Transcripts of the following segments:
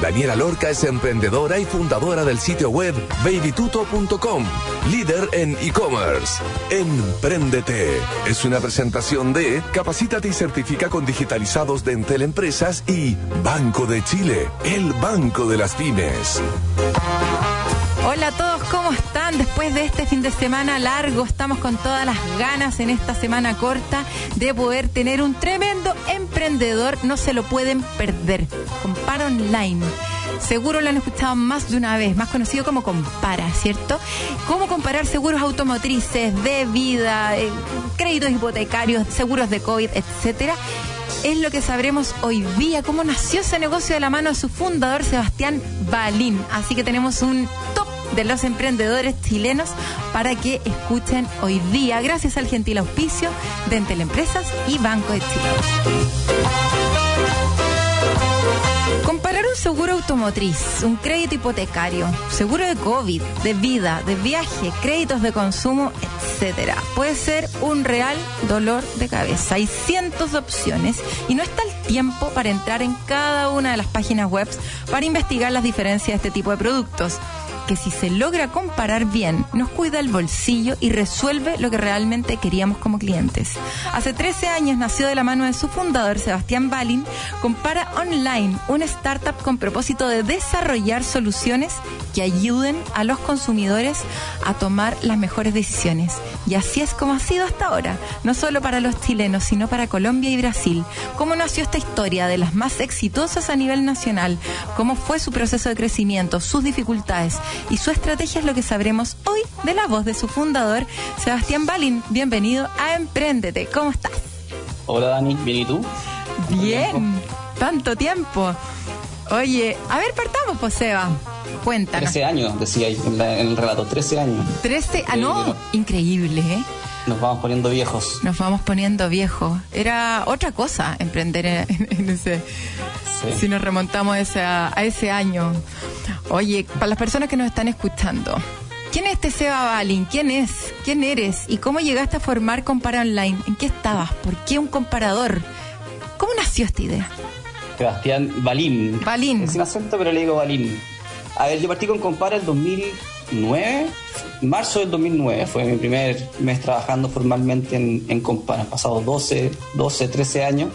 Daniela Lorca es emprendedora y fundadora del sitio web babytuto.com, líder en e-commerce. Empréndete es una presentación de Capacítate y certifica con digitalizados de Entel Empresas y Banco de Chile, el banco de las pymes. Después de este fin de semana largo, estamos con todas las ganas en esta semana corta de poder tener un tremendo emprendedor. No se lo pueden perder. Compara Online. Seguro lo han escuchado más de una vez, más conocido como Compara, ¿cierto? Cómo comparar seguros automotrices, de vida, eh, créditos hipotecarios, seguros de COVID, etcétera es lo que sabremos hoy día, cómo nació ese negocio de la mano de su fundador Sebastián Balín. Así que tenemos un de los emprendedores chilenos para que escuchen hoy día, gracias al gentil auspicio de Entel Empresas y Banco de Chile. Comparar un seguro automotriz, un crédito hipotecario, seguro de COVID, de vida, de viaje, créditos de consumo, etcétera, puede ser un real dolor de cabeza. Hay cientos de opciones y no está el tiempo para entrar en cada una de las páginas web para investigar las diferencias de este tipo de productos que si se logra comparar bien, nos cuida el bolsillo y resuelve lo que realmente queríamos como clientes. Hace 13 años nació de la mano de su fundador, Sebastián Balin, Compara Online, una startup con propósito de desarrollar soluciones que ayuden a los consumidores a tomar las mejores decisiones. Y así es como ha sido hasta ahora, no solo para los chilenos, sino para Colombia y Brasil. ¿Cómo nació esta historia de las más exitosas a nivel nacional? ¿Cómo fue su proceso de crecimiento, sus dificultades y su estrategia es lo que sabremos hoy de la voz de su fundador, Sebastián Balin. Bienvenido a Emprendete. ¿Cómo estás? Hola Dani, ¿bien y tú? Bien, tanto tiempo. Oye, a ver, partamos, pues, Seba. Cuéntanos. 13 años, decía ahí en, el relato, 13 años. 13, ah, no, increíble, ¿eh? Nos vamos poniendo viejos. Nos vamos poniendo viejos. Era otra cosa emprender en, ese. Si nos remontamos a ese año. Oye, para las personas que nos están escuchando, ¿quién es este Seba Balin? ¿Quién es? ¿Quién eres? ¿Y cómo llegaste a formar Compara Online? ¿En qué estabas? ¿Por qué un comparador? ¿Cómo nació esta idea? Sebastián Balín. Balín. Sin acento, pero le digo Balín. A ver, yo partí con Compara el 2009, marzo del 2009, fue mi primer mes trabajando formalmente en, en Compara. Han pasado 12, 12, 13 años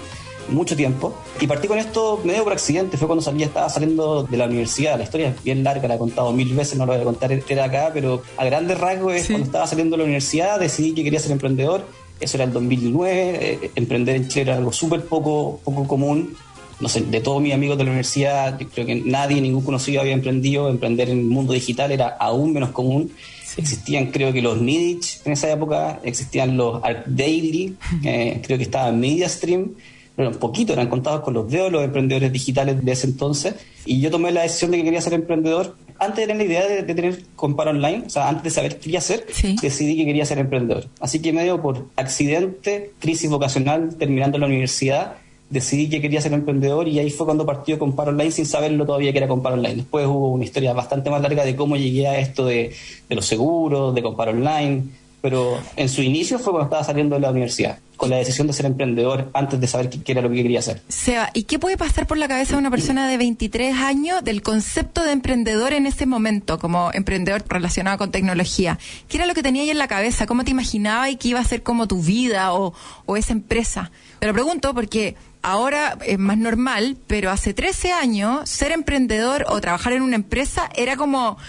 mucho tiempo. Y partí con esto medio por accidente, fue cuando salía, estaba saliendo de la universidad. La historia es bien larga, la he contado mil veces, no lo voy a contar era acá, pero a grandes rasgos es cuando estaba saliendo de la universidad, decidí que quería ser emprendedor. Eso era el 2009, eh, emprender en Chile era algo súper poco, poco común. No sé, de todos mis amigos de la universidad, yo creo que nadie, ningún conocido había emprendido. Emprender en el mundo digital era aún menos común. Existían, creo que los Midich en esa época, existían los Art Daily, eh, creo que estaba MediaStream bueno, un poquito, eran contados con los dedos los emprendedores digitales de ese entonces. Y yo tomé la decisión de que quería ser emprendedor. Antes de tener la idea de, tener Compara Online, o sea, antes de saber qué quería hacer, decidí que quería ser emprendedor. Así que medio por accidente, crisis vocacional, terminando la universidad, decidí que quería ser emprendedor y ahí fue cuando partió Compara Online sin saberlo todavía que era Compara Online. Después hubo una historia bastante más larga de cómo llegué a esto de, de los seguros, de Compara Online, pero en su inicio fue cuando estaba saliendo de la universidad con la decisión de ser emprendedor antes de saber qué, era lo que quería hacer. Seba, ¿y qué puede pasar por la cabeza de una persona de 23 años del concepto de emprendedor en ese momento, como emprendedor relacionado con tecnología? ¿Qué era lo que tenía ahí en la cabeza? ¿Cómo te imaginabas y qué iba a ser como tu vida o, o esa empresa? Te lo pregunto porque ahora es más normal, pero hace 13 años ser emprendedor o trabajar en una empresa era como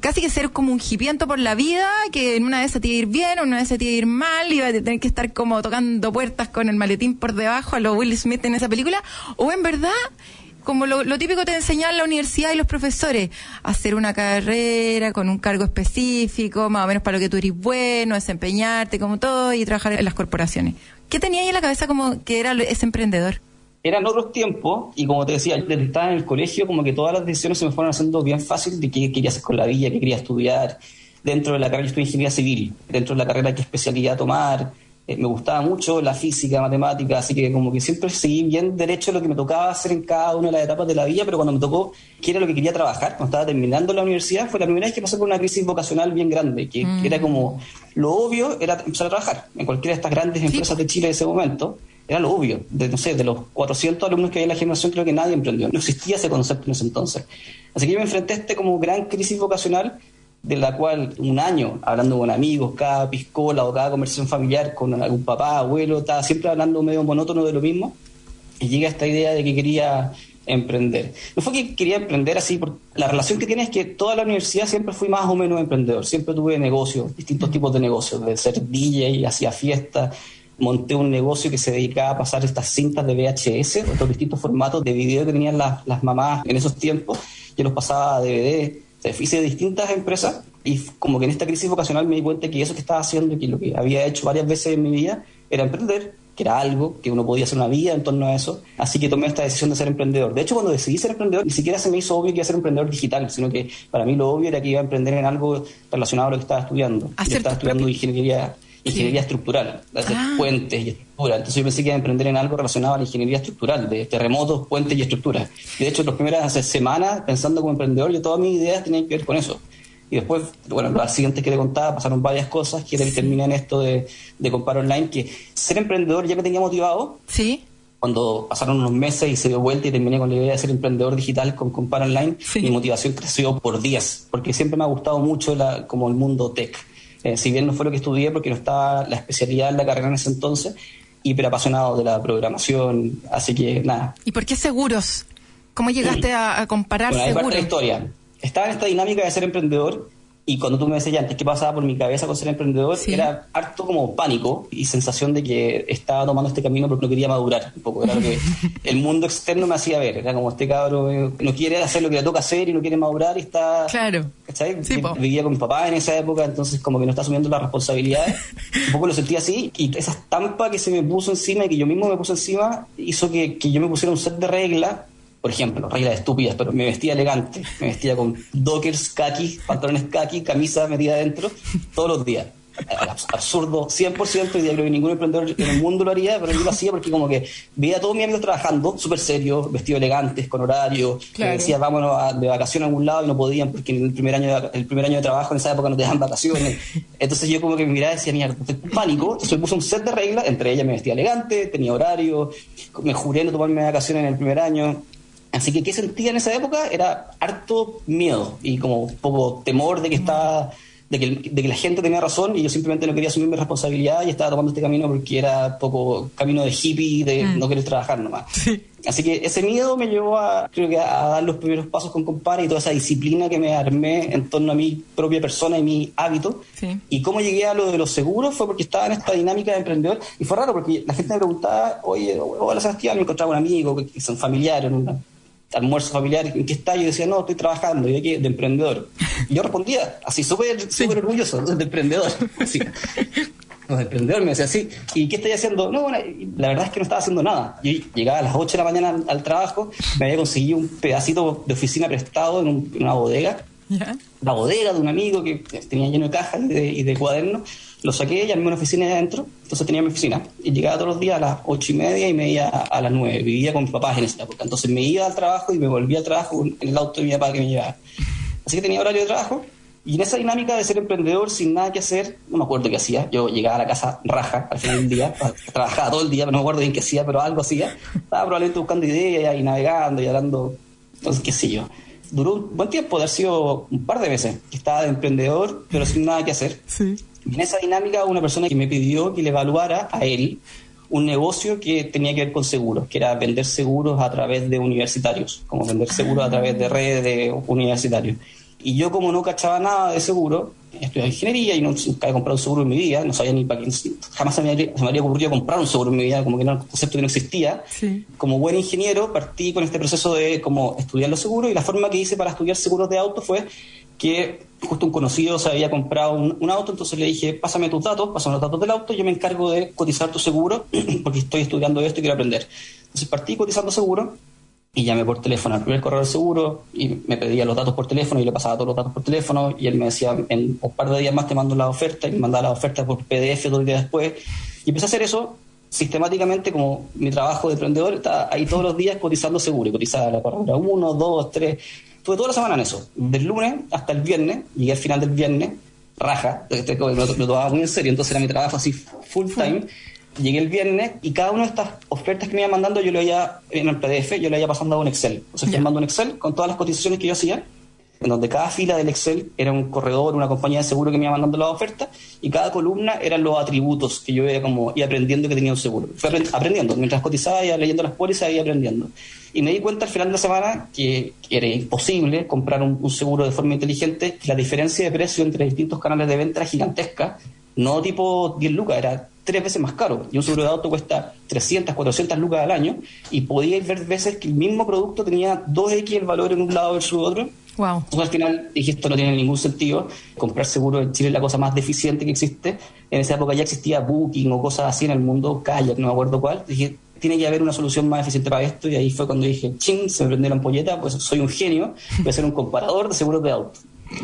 casi que ser como un jipiento por la vida, que en una vez se te iba a ir bien, en una vez se te iba a ir mal, iba a tener que estar como tocando puertas con el maletín por debajo a los Will Smith en esa película, o en verdad como lo, típico te enseñan la universidad y los profesores, hacer una carrera con un cargo específico, más o menos para lo que tú eres bueno, desempeñarte como todo y trabajar en las corporaciones. ¿Qué tenía ahí en la cabeza como que era ese emprendedor? Eran otros tiempos y como te decía, desde estaba en el colegio como que todas las decisiones se me fueron haciendo bien fácil de qué quería hacer con la vida, qué quería estudiar. Dentro de la carrera yo estudié ingeniería civil, dentro de la carrera qué especialidad tomar. eh, me gustaba mucho la física, matemática, así que como que siempre seguí bien derecho lo que me tocaba hacer en cada una de las etapas de la vida, pero cuando me tocó qué era lo que quería trabajar, cuando estaba terminando la universidad, fue la primera vez que pasé por una crisis vocacional bien grande, que, Mm. era como lo obvio era empezar a trabajar en cualquiera de estas grandes empresas de Chile de ese momento. Era lo obvio, de, no sé, de los 400 alumnos que había en la generación, creo que nadie emprendió. No existía ese concepto en ese entonces. Así que yo me enfrenté a este como gran crisis vocacional de la cual un año, hablando con amigos, cada piscola o cada conversación familiar con algún papá, abuelo, estaba siempre hablando medio monótono de lo mismo, y llega esta idea de que quería emprender. No fue que quería emprender así, por la relación que tiene es que toda la universidad siempre fui más o menos emprendedor, siempre tuve negocios, distintos tipos de negocios, de ser DJ, hacía fiestas, monté un negocio que se dedicaba a pasar estas cintas de VHS, estos distintos formatos de video que tenían las, las mamás en esos tiempos, yo los pasaba a DVD, o sea, hice de distintas empresas y como que en esta crisis vocacional me di cuenta que eso que estaba haciendo y que lo que había hecho varias veces en mi vida era emprender, que era algo, que uno podía hacer una vida en torno a eso. Así que tomé esta decisión de ser emprendedor. De hecho, cuando decidí ser emprendedor, ni siquiera se me hizo obvio que iba a ser emprendedor digital, sino que para mí lo obvio era que iba a emprender en algo relacionado a lo que estaba estudiando. Yo estaba tu estudiando propio- ingeniería, ingeniería estructural, de hacer Ah. puentes y estructuras. Entonces yo pensé que iba a emprender en algo relacionado a la ingeniería estructural, de terremotos, puentes y estructuras. De hecho, las primeras semanas, pensando como emprendedor, yo todas mis ideas tenían que ver con eso. Y después, bueno, las siguientes que le contaba, pasaron varias cosas que terminé en esto de, de comprar online, que ser emprendedor ya me tenía motivado, ¿Sí? cuando pasaron unos meses y se dio vuelta y terminé con la idea de ser emprendedor digital con Compar Online, Sí. mi motivación creció por días, porque siempre me ha gustado mucho la, como el mundo tech. Eh, si bien no fue lo que estudié, porque no estaba la especialidad en la carrera en ese entonces, y pero apasionado de la programación, así que nada. ¿Y por qué seguros? ¿Cómo llegaste a, a comparar Bueno, seguros? la historia. Estaba en esta dinámica de ser emprendedor y cuando tú me decías antes qué pasaba por mi cabeza con ser emprendedor, Sí. era harto como pánico y sensación de que estaba tomando este camino porque no quería madurar un poco. Era lo que el mundo externo me hacía ver. Era como este cabro eh, no quiere hacer lo que le toca hacer y no quiere madurar y está... Claro. ¿cachai? Sí. Vivía con mi papá en esa época, entonces como que no está asumiendo las responsabilidades. un poco lo sentí así y esa estampa que se me puso encima y que yo mismo me puse encima hizo que, que yo me pusiera un set de reglas. Por ejemplo, reglas estúpidas, pero me vestía elegante. Me vestía con dockers, kaki, pantalones kaki, camisa metida adentro, todos los días. Abs- Absurdo, 100%, y creo que ningún emprendedor en el mundo lo haría, pero yo lo hacía porque como que veía a todos mis amigos trabajando, súper serios, vestidos elegantes, con horario, Claro. me decía vámonos a- de vacaciones a algún lado y no podían porque en el primer año de, el primer año de trabajo en esa época no te dan vacaciones. Entonces yo como que me miraba y decía, mierda, tengo pánico. Entonces me puse un set de reglas, entre ellas me vestía elegante, tenía horario, me juré no tomarme vacaciones en el primer año. Así que, ¿qué sentía en esa época? Era harto miedo y como un poco temor de que estaba de que, de que la gente tenía razón y yo simplemente no quería asumir mi responsabilidad y estaba tomando este camino porque era poco camino de hippie, de no querer trabajar nomás. Así que ese miedo me llevó a, creo que a dar los primeros pasos con Compare y toda esa disciplina que me armé en torno a mi propia persona y mi hábito. Sí. Y cómo llegué a lo de los seguros fue porque estaba en esta dinámica de emprendedor y fue raro porque la gente me preguntaba, oye, hola Sebastián, me encontraba un amigo que, son familiares en un almuerzo familiar, ¿en qué está? Yo decía, no, estoy trabajando, y qué? de emprendedor. Y yo respondía, así súper súper orgulloso, de emprendedor. Así. No, de emprendedor me decía, sí, ¿y qué estoy haciendo? No, bueno, la verdad es que no estaba haciendo nada. Yo llegaba a las 8 de la mañana al, al trabajo, me había conseguido un pedacito de oficina prestado en, un- en una bodega, la bodega de un amigo que tenía lleno de cajas y de, y de cuadernos, lo saqué y armé una oficina de adentro, entonces tenía mi oficina. Y llegaba todos los días a las ocho y media y me iba a las nueve. Vivía con mis papás en esa época. Entonces me iba al trabajo y me volvía al trabajo en el auto de mi papá que me llevaba. Así que tenía horario de trabajo. Y en esa dinámica de ser emprendedor sin nada que hacer, no me acuerdo qué hacía. Yo llegaba a la casa raja al final del día, trabajaba todo el día, pero no me acuerdo bien qué hacía, pero algo hacía. Estaba probablemente buscando ideas y navegando y hablando, entonces qué sé yo. Duró un buen tiempo, de haber sido un par de veces, que estaba de emprendedor, pero sin nada que hacer. Sí. Y en esa dinámica, una persona que me pidió que le evaluara a él un negocio que tenía que ver con seguros, que era vender seguros a través de universitarios, como vender seguros a través de redes de universitarios. Y yo, como no cachaba nada de seguro, estudié ingeniería y no, nunca había comprado un seguro en mi vida, no sabía ni para qué, jamás se me, habría, se me habría ocurrido comprar un seguro en mi vida, como que era un concepto que no existía. Sí. Como buen ingeniero, partí con este proceso de como estudiar los seguros y la forma que hice para estudiar seguros de auto fue que justo un conocido se había comprado un, un auto, entonces le dije, pásame tus datos, pásame los datos del auto, yo me encargo de cotizar tu seguro porque estoy estudiando esto y quiero aprender. Entonces partí cotizando seguro y llamé por teléfono al primer corredor seguro y me pedía los datos por teléfono y le pasaba todos los datos por teléfono y él me decía en un par de días más te mando la oferta y me mandaba la oferta por PDF dos días después y empecé a hacer eso sistemáticamente como mi trabajo de emprendedor está ahí todos los días cotizando seguro y cotizaba la corredora 1, 2, 3 Estuve toda la semana en eso, del lunes hasta el viernes, llegué al final del viernes, raja, lo, lo tomaba muy en serio, entonces era mi trabajo así full time. Llegué el viernes y cada una de estas ofertas que me iba mandando yo lo iba en el PDF, yo le iba pasando a un Excel. O sea, firmando un Excel con todas las cotizaciones que yo hacía en donde cada fila del Excel era un corredor, una compañía de seguro que me iba mandando las ofertas, y cada columna eran los atributos que yo iba como iba aprendiendo que tenía un seguro. Aprendiendo, mientras cotizaba, iba leyendo las pólizas, iba aprendiendo. Y me di cuenta al final de la semana que, era imposible comprar un, seguro de forma inteligente, que la diferencia de precio entre distintos canales de venta era gigantesca, no tipo 10 lucas, era tres veces más caro. Y un seguro de auto cuesta 300, 400 lucas al año, y podía ver veces que el mismo producto tenía 2x el valor en un lado versus otro, Wow. Entonces al final dije esto no tiene ningún sentido. Comprar seguro en Chile es la cosa más deficiente que existe. En esa época ya existía Booking o cosas así en el mundo, Kayak, no me acuerdo cuál. Dije, tiene que haber una solución más eficiente para esto y ahí fue cuando dije, ching, se me prendió la pues soy un genio, voy a ser un comparador de seguros de auto.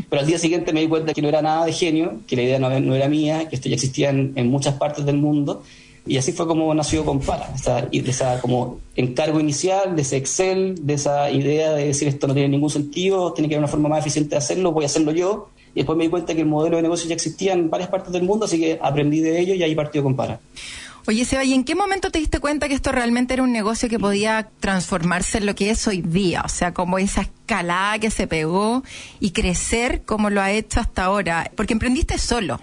Pero al día siguiente me di cuenta que no era nada de genio, que la idea no, era mía, que esto ya existía en, en muchas partes del mundo y así fue como nació Compara, esa, esa como encargo inicial, de ese Excel, de esa idea de decir esto no tiene ningún sentido, tiene que haber una forma más eficiente de hacerlo, voy a hacerlo yo. Y después me di cuenta que el modelo de negocio ya existía en varias partes del mundo, así que aprendí de ello y ahí partió Compara. Oye, Seba, ¿y en qué momento te diste cuenta que esto realmente era un negocio que podía transformarse en lo que es hoy día? O sea, como esa escalada que se pegó y crecer como lo ha hecho hasta ahora. Porque emprendiste solo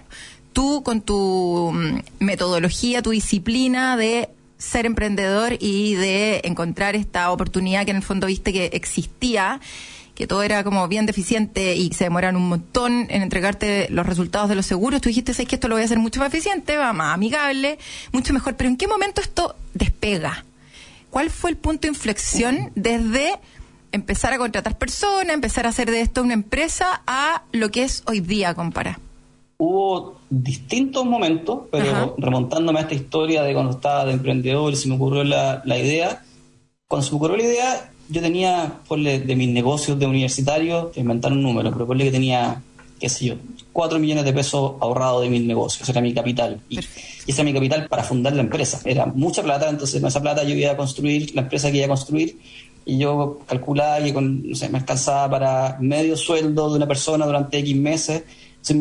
tú con tu mm, metodología, tu disciplina de ser emprendedor y de encontrar esta oportunidad que en el fondo viste que existía, que todo era como bien deficiente y se demoran un montón en entregarte los resultados de los seguros, tú dijiste, sé que esto lo voy a hacer mucho más eficiente, va más amigable, mucho mejor, pero ¿en qué momento esto despega? ¿Cuál fue el punto de inflexión desde empezar a contratar personas, empezar a hacer de esto una empresa a lo que es hoy día, compara? hubo distintos momentos, pero remontándome a esta historia de cuando estaba de emprendedor y se me ocurrió la, idea, cuando se me ocurrió la idea, yo tenía, ponle, de mis negocios de universitario, que inventar un número, pero ponle que tenía, qué sé yo, 4 millones de pesos ahorrados de mis negocios, ese era mi capital. Y, ese era mi capital para fundar la empresa. Era mucha plata, entonces con esa plata yo iba a construir la empresa que iba a construir y yo calculaba que con, no sé, me alcanzaba para medio sueldo de una persona durante X meses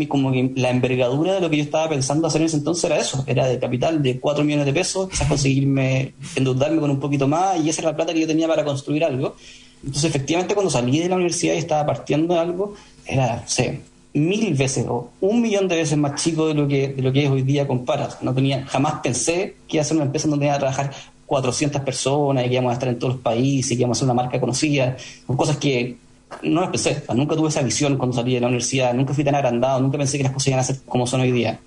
como que la envergadura de lo que yo estaba pensando hacer en ese entonces era eso, era de capital de 4 millones de pesos, quizás conseguirme endeudarme con un poquito más y esa era la plata que yo tenía para construir algo. Entonces efectivamente cuando salí de la universidad y estaba partiendo de algo, era, no sé, mil veces o un millón de veces más chico de lo que, de lo que es hoy día compara. No tenía, jamás pensé que iba a ser una empresa donde iba a trabajar 400 personas y que íbamos a estar en todos los países y que íbamos a ser una marca conocida. Son cosas que no lo pensé, nunca tuve esa visión cuando salí de la universidad, nunca fui tan agrandado, nunca pensé que las cosas iban a ser como son hoy día.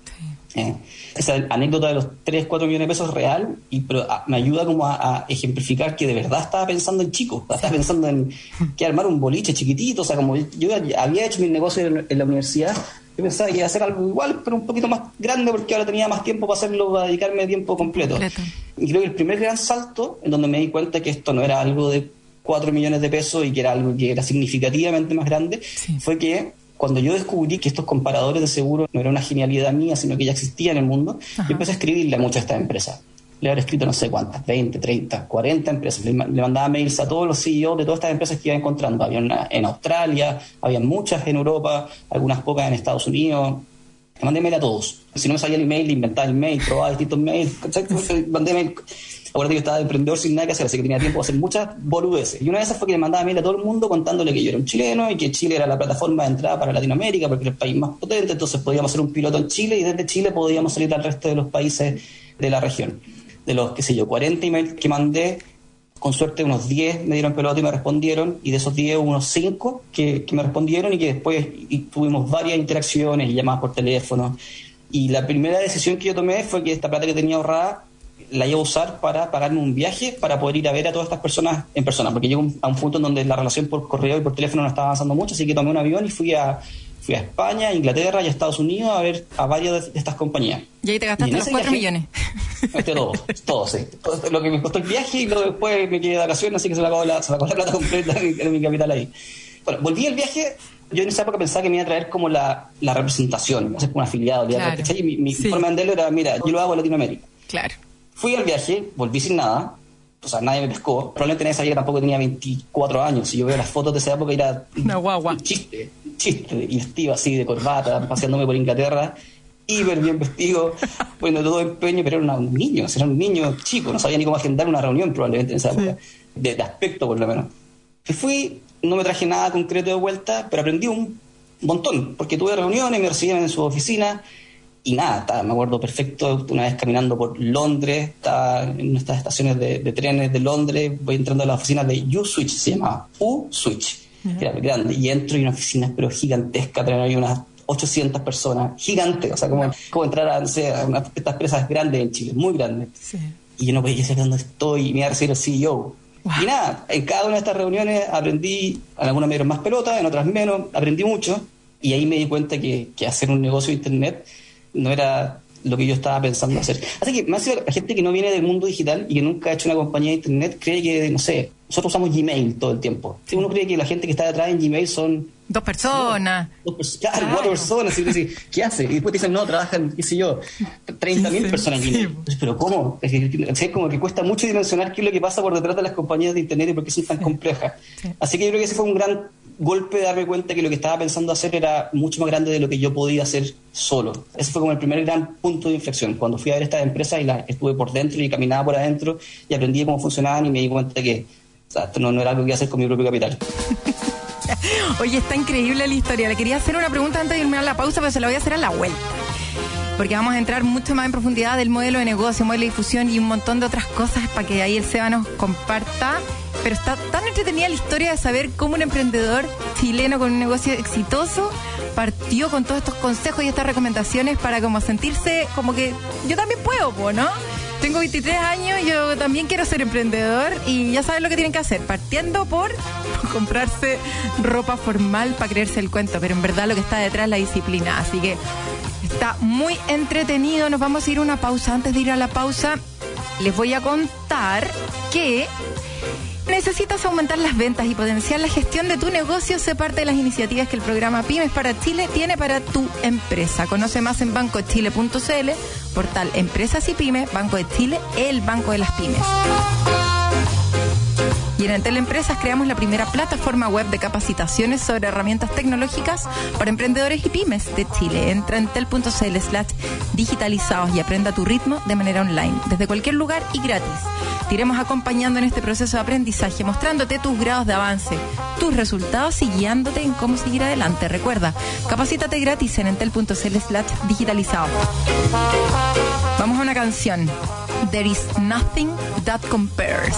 Eh, esa anécdota de los 3, 4 millones de pesos es real, y, pero ah, me ayuda como a, ejemplificar que de verdad estaba pensando en chicos, estaba pensando en que armar un boliche chiquitito, o sea, como yo había hecho mi negocio en, la universidad, yo pensaba que iba a hacer algo igual, pero un poquito más grande porque ahora tenía más tiempo para hacerlo, para dedicarme a tiempo completo. Y creo que el primer gran salto, en donde me di cuenta que esto no era algo de 4 millones de pesos y que era algo que era significativamente más grande, fue que cuando yo descubrí que estos comparadores de seguro no era una genialidad mía, sino que ya existía en el mundo, yo empecé a escribirle a muchas de estas empresas. Le había escrito no sé cuántas, 20, 30, 40 empresas. Le, mandaba mails a todos los CEOs de todas estas empresas que iba encontrando. Había una en Australia, había muchas en Europa, algunas pocas en Estados Unidos. Le mandé mail a todos. Si no me salía el email, le inventaba el mail, probaba distintos mails. Mandé mail Acuérdate que estaba de emprendedor sin nada que hacer, así que tenía tiempo de hacer muchas boludeces. Y una de esas fue que le mandaba mail a todo el mundo contándole que yo era un chileno y que Chile era la plataforma de entrada para Latinoamérica porque era el país más potente, entonces podíamos hacer un piloto en Chile y desde Chile podíamos salir al resto de los países de la región. De los, qué sé yo, 40 emails que mandé, con suerte unos 10 me dieron pelota y me respondieron, y de esos 10 unos 5 que, me respondieron y que después tuvimos varias interacciones y llamadas por teléfono. Y la primera decisión que yo tomé fue que esta plata que tenía ahorrada la iba a usar para pagarme un viaje para poder ir a ver a todas estas personas en persona, porque llego a un punto en donde la relación por correo y por teléfono no estaba avanzando mucho, así que tomé un avión y fui a, fui a España, Inglaterra y a Estados Unidos a ver a varias de estas compañías. Y ahí te gastaste los 4 millones. Gasté todo, todo, sí. lo que me costó el viaje y luego después me quedé de vacaciones, así que se me acabó la, se me acabó la plata completa en, mi capital ahí. Bueno, volví el viaje, yo en esa época pensaba que me iba a traer como la, la representación, hacer como un afiliado. Claro. Y mi, mi forma de venderlo era, mira, yo lo hago en Latinoamérica. Claro. Fui al viaje, volví sin nada, o sea, nadie me pescó. Probablemente en esa época tampoco tenía 24 años. Si yo veo las fotos de esa época, era Una guagua. un chiste, un chiste. Y vestido así de corbata, paseándome por Inglaterra, hiper bien vestido, poniendo todo empeño, pero era un niño, era un niño chico, no sabía ni cómo agendar una reunión probablemente en esa época, de, aspecto por lo menos. Y fui, no me traje nada concreto de vuelta, pero aprendí un montón, porque tuve reuniones, me recibían en su oficina y nada, me acuerdo perfecto, una vez caminando por Londres, estaba en estas estaciones de, trenes de Londres, voy entrando a la oficina de U-Switch, se llamaba U-Switch, que era muy grande, y entro y una oficina pero gigantesca, traen unas 800 personas, gigante, o sea, como, como entrar a, no sé, a una, estas empresas grandes en Chile, muy grandes. Y yo no podía saber dónde estoy, y me iba a recibir el CEO. Y nada, en cada una de estas reuniones aprendí, en algunas me dieron más pelota, en otras menos, aprendí mucho, y ahí me di cuenta que, que hacer un negocio de Internet no era lo que yo estaba pensando hacer. Así que más la gente que no viene del mundo digital y que nunca ha hecho una compañía de internet cree que, no sé, nosotros usamos Gmail todo el tiempo. Si uno cree que la gente que está detrás en Gmail son... Dos personas. Dos, claro, cuatro personas. Y ¿qué hace? Y después te dicen, no, trabajan, qué sé yo, 30.000 mil personas en Gmail. Pero ¿cómo? Es, como que cuesta mucho dimensionar qué es lo que pasa por detrás de las compañías de internet y por qué son tan complejas. Así que yo creo que ese fue un gran golpe de darme cuenta que lo que estaba pensando hacer era mucho más grande de lo que yo podía hacer solo. Ese fue como el primer gran punto de inflexión. Cuando fui a ver estas empresas y las estuve por dentro y caminaba por adentro y aprendí cómo funcionaban y me di cuenta que no, era algo que iba hacer con mi propio capital. Oye, está increíble la historia. Le quería hacer una pregunta antes de irme la pausa, pero se la voy a hacer a la vuelta. Porque vamos a entrar mucho más en profundidad del modelo de negocio, modelo de difusión y un montón de otras cosas para que ahí el SEBA nos comparta pero está tan entretenida la historia de saber cómo un emprendedor chileno con un negocio exitoso partió con todos estos consejos y estas recomendaciones para como sentirse como que yo también puedo, ¿no? Tengo 23 años, yo también quiero ser emprendedor y ya saben lo que tienen que hacer, partiendo por comprarse ropa formal para creerse el cuento, pero en verdad lo que está detrás es la disciplina, así que está muy entretenido, nos vamos a ir a una pausa, antes de ir a la pausa les voy a contar que ¿Necesitas aumentar las ventas y potenciar la gestión de tu negocio? Sé parte de las iniciativas que el programa Pymes para Chile tiene para tu empresa. Conoce más en bancochile.cl, portal Empresas y Pymes, Banco de Chile, el banco de las pymes. Y en Entel Empresas creamos la primera plataforma web de capacitaciones sobre herramientas tecnológicas para emprendedores y pymes de Chile. Entra en entel.cl slash digitalizados y aprenda tu ritmo de manera online, desde cualquier lugar y gratis. Te iremos acompañando en este proceso de aprendizaje, mostrándote tus grados de avance, tus resultados y guiándote en cómo seguir adelante. Recuerda, capacítate gratis en entel.cl slash digitalizado. Vamos a una canción. There is nothing that compares.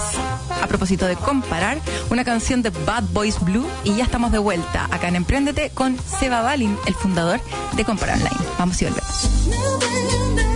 A propósito de comparar, una canción de Bad Boys Blue y ya estamos de vuelta acá en Emprendete con Seba Balin, el fundador de Compara Online. Vamos y volvemos.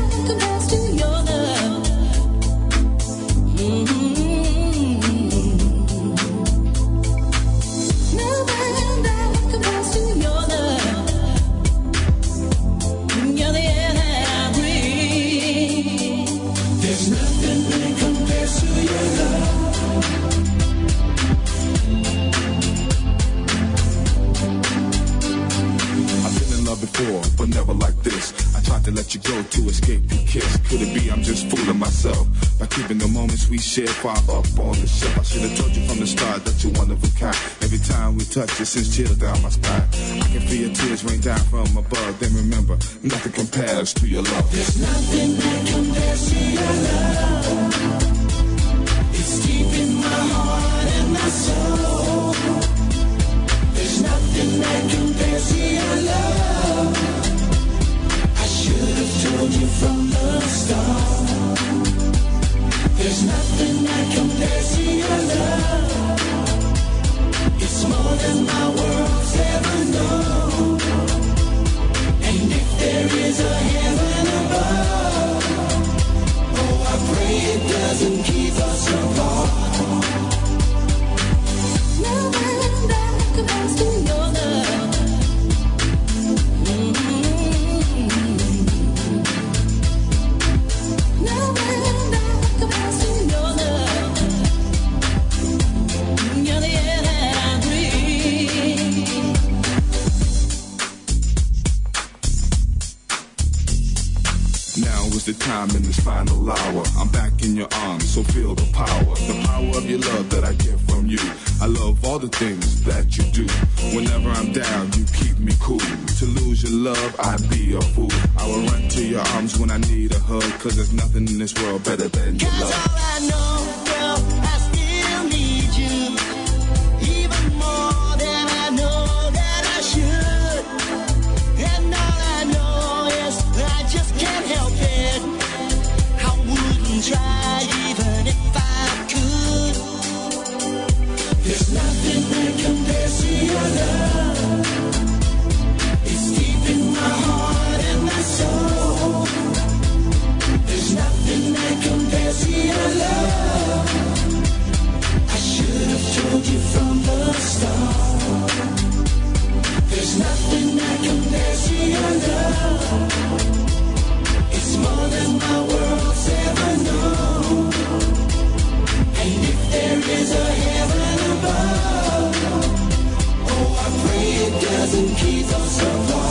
Moments we share far up on the shelf? I should have told you from the start that you're one of a kind. Every time we touch, it sends chills down my spine. I can feel your tears rain down from above. Then remember, nothing compares to your love. There's nothing that compares to your love. It's deep in my heart and my soul. There's nothing that compares to your love. I should have told you from the start. There's nothing that compares to your love. It's more than my world's ever known. And if there is a heaven above, oh, I pray it doesn't keep us apart. Now and back, I'm still your so feel the power. The power of your love that I get from you. I love all the things that you do. Whenever I'm down, you keep me cool. To lose your love, I'd be a fool. I will run to your arms when I need a hug. Cause there's nothing in this world better than your Cause love. all I know, girl, doesn't keep us apart.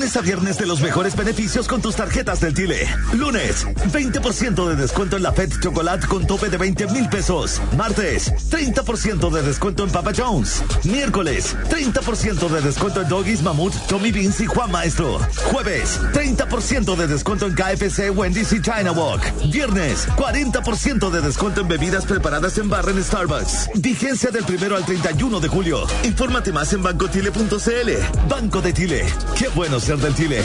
Lunes a viernes de los mejores beneficios con tus tarjetas del Tile. Lunes, 20% de descuento en la Fed Chocolate con tope de 20 mil pesos. Martes, 30% de descuento en Papa Jones. Miércoles, 30% de descuento en Doggies, Mamut, Tommy Beans y Juan Maestro. Jueves, 30% de descuento en KFC, Wendy's y China Walk. Viernes, 40% de descuento en bebidas preparadas en barra en Starbucks. Vigencia del primero al 31 de julio. Infórmate más en bancotile.cl. Banco de Tile. Qué bueno del.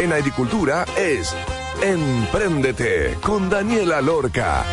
En agricultura es Empréndete con Daniela Lorca.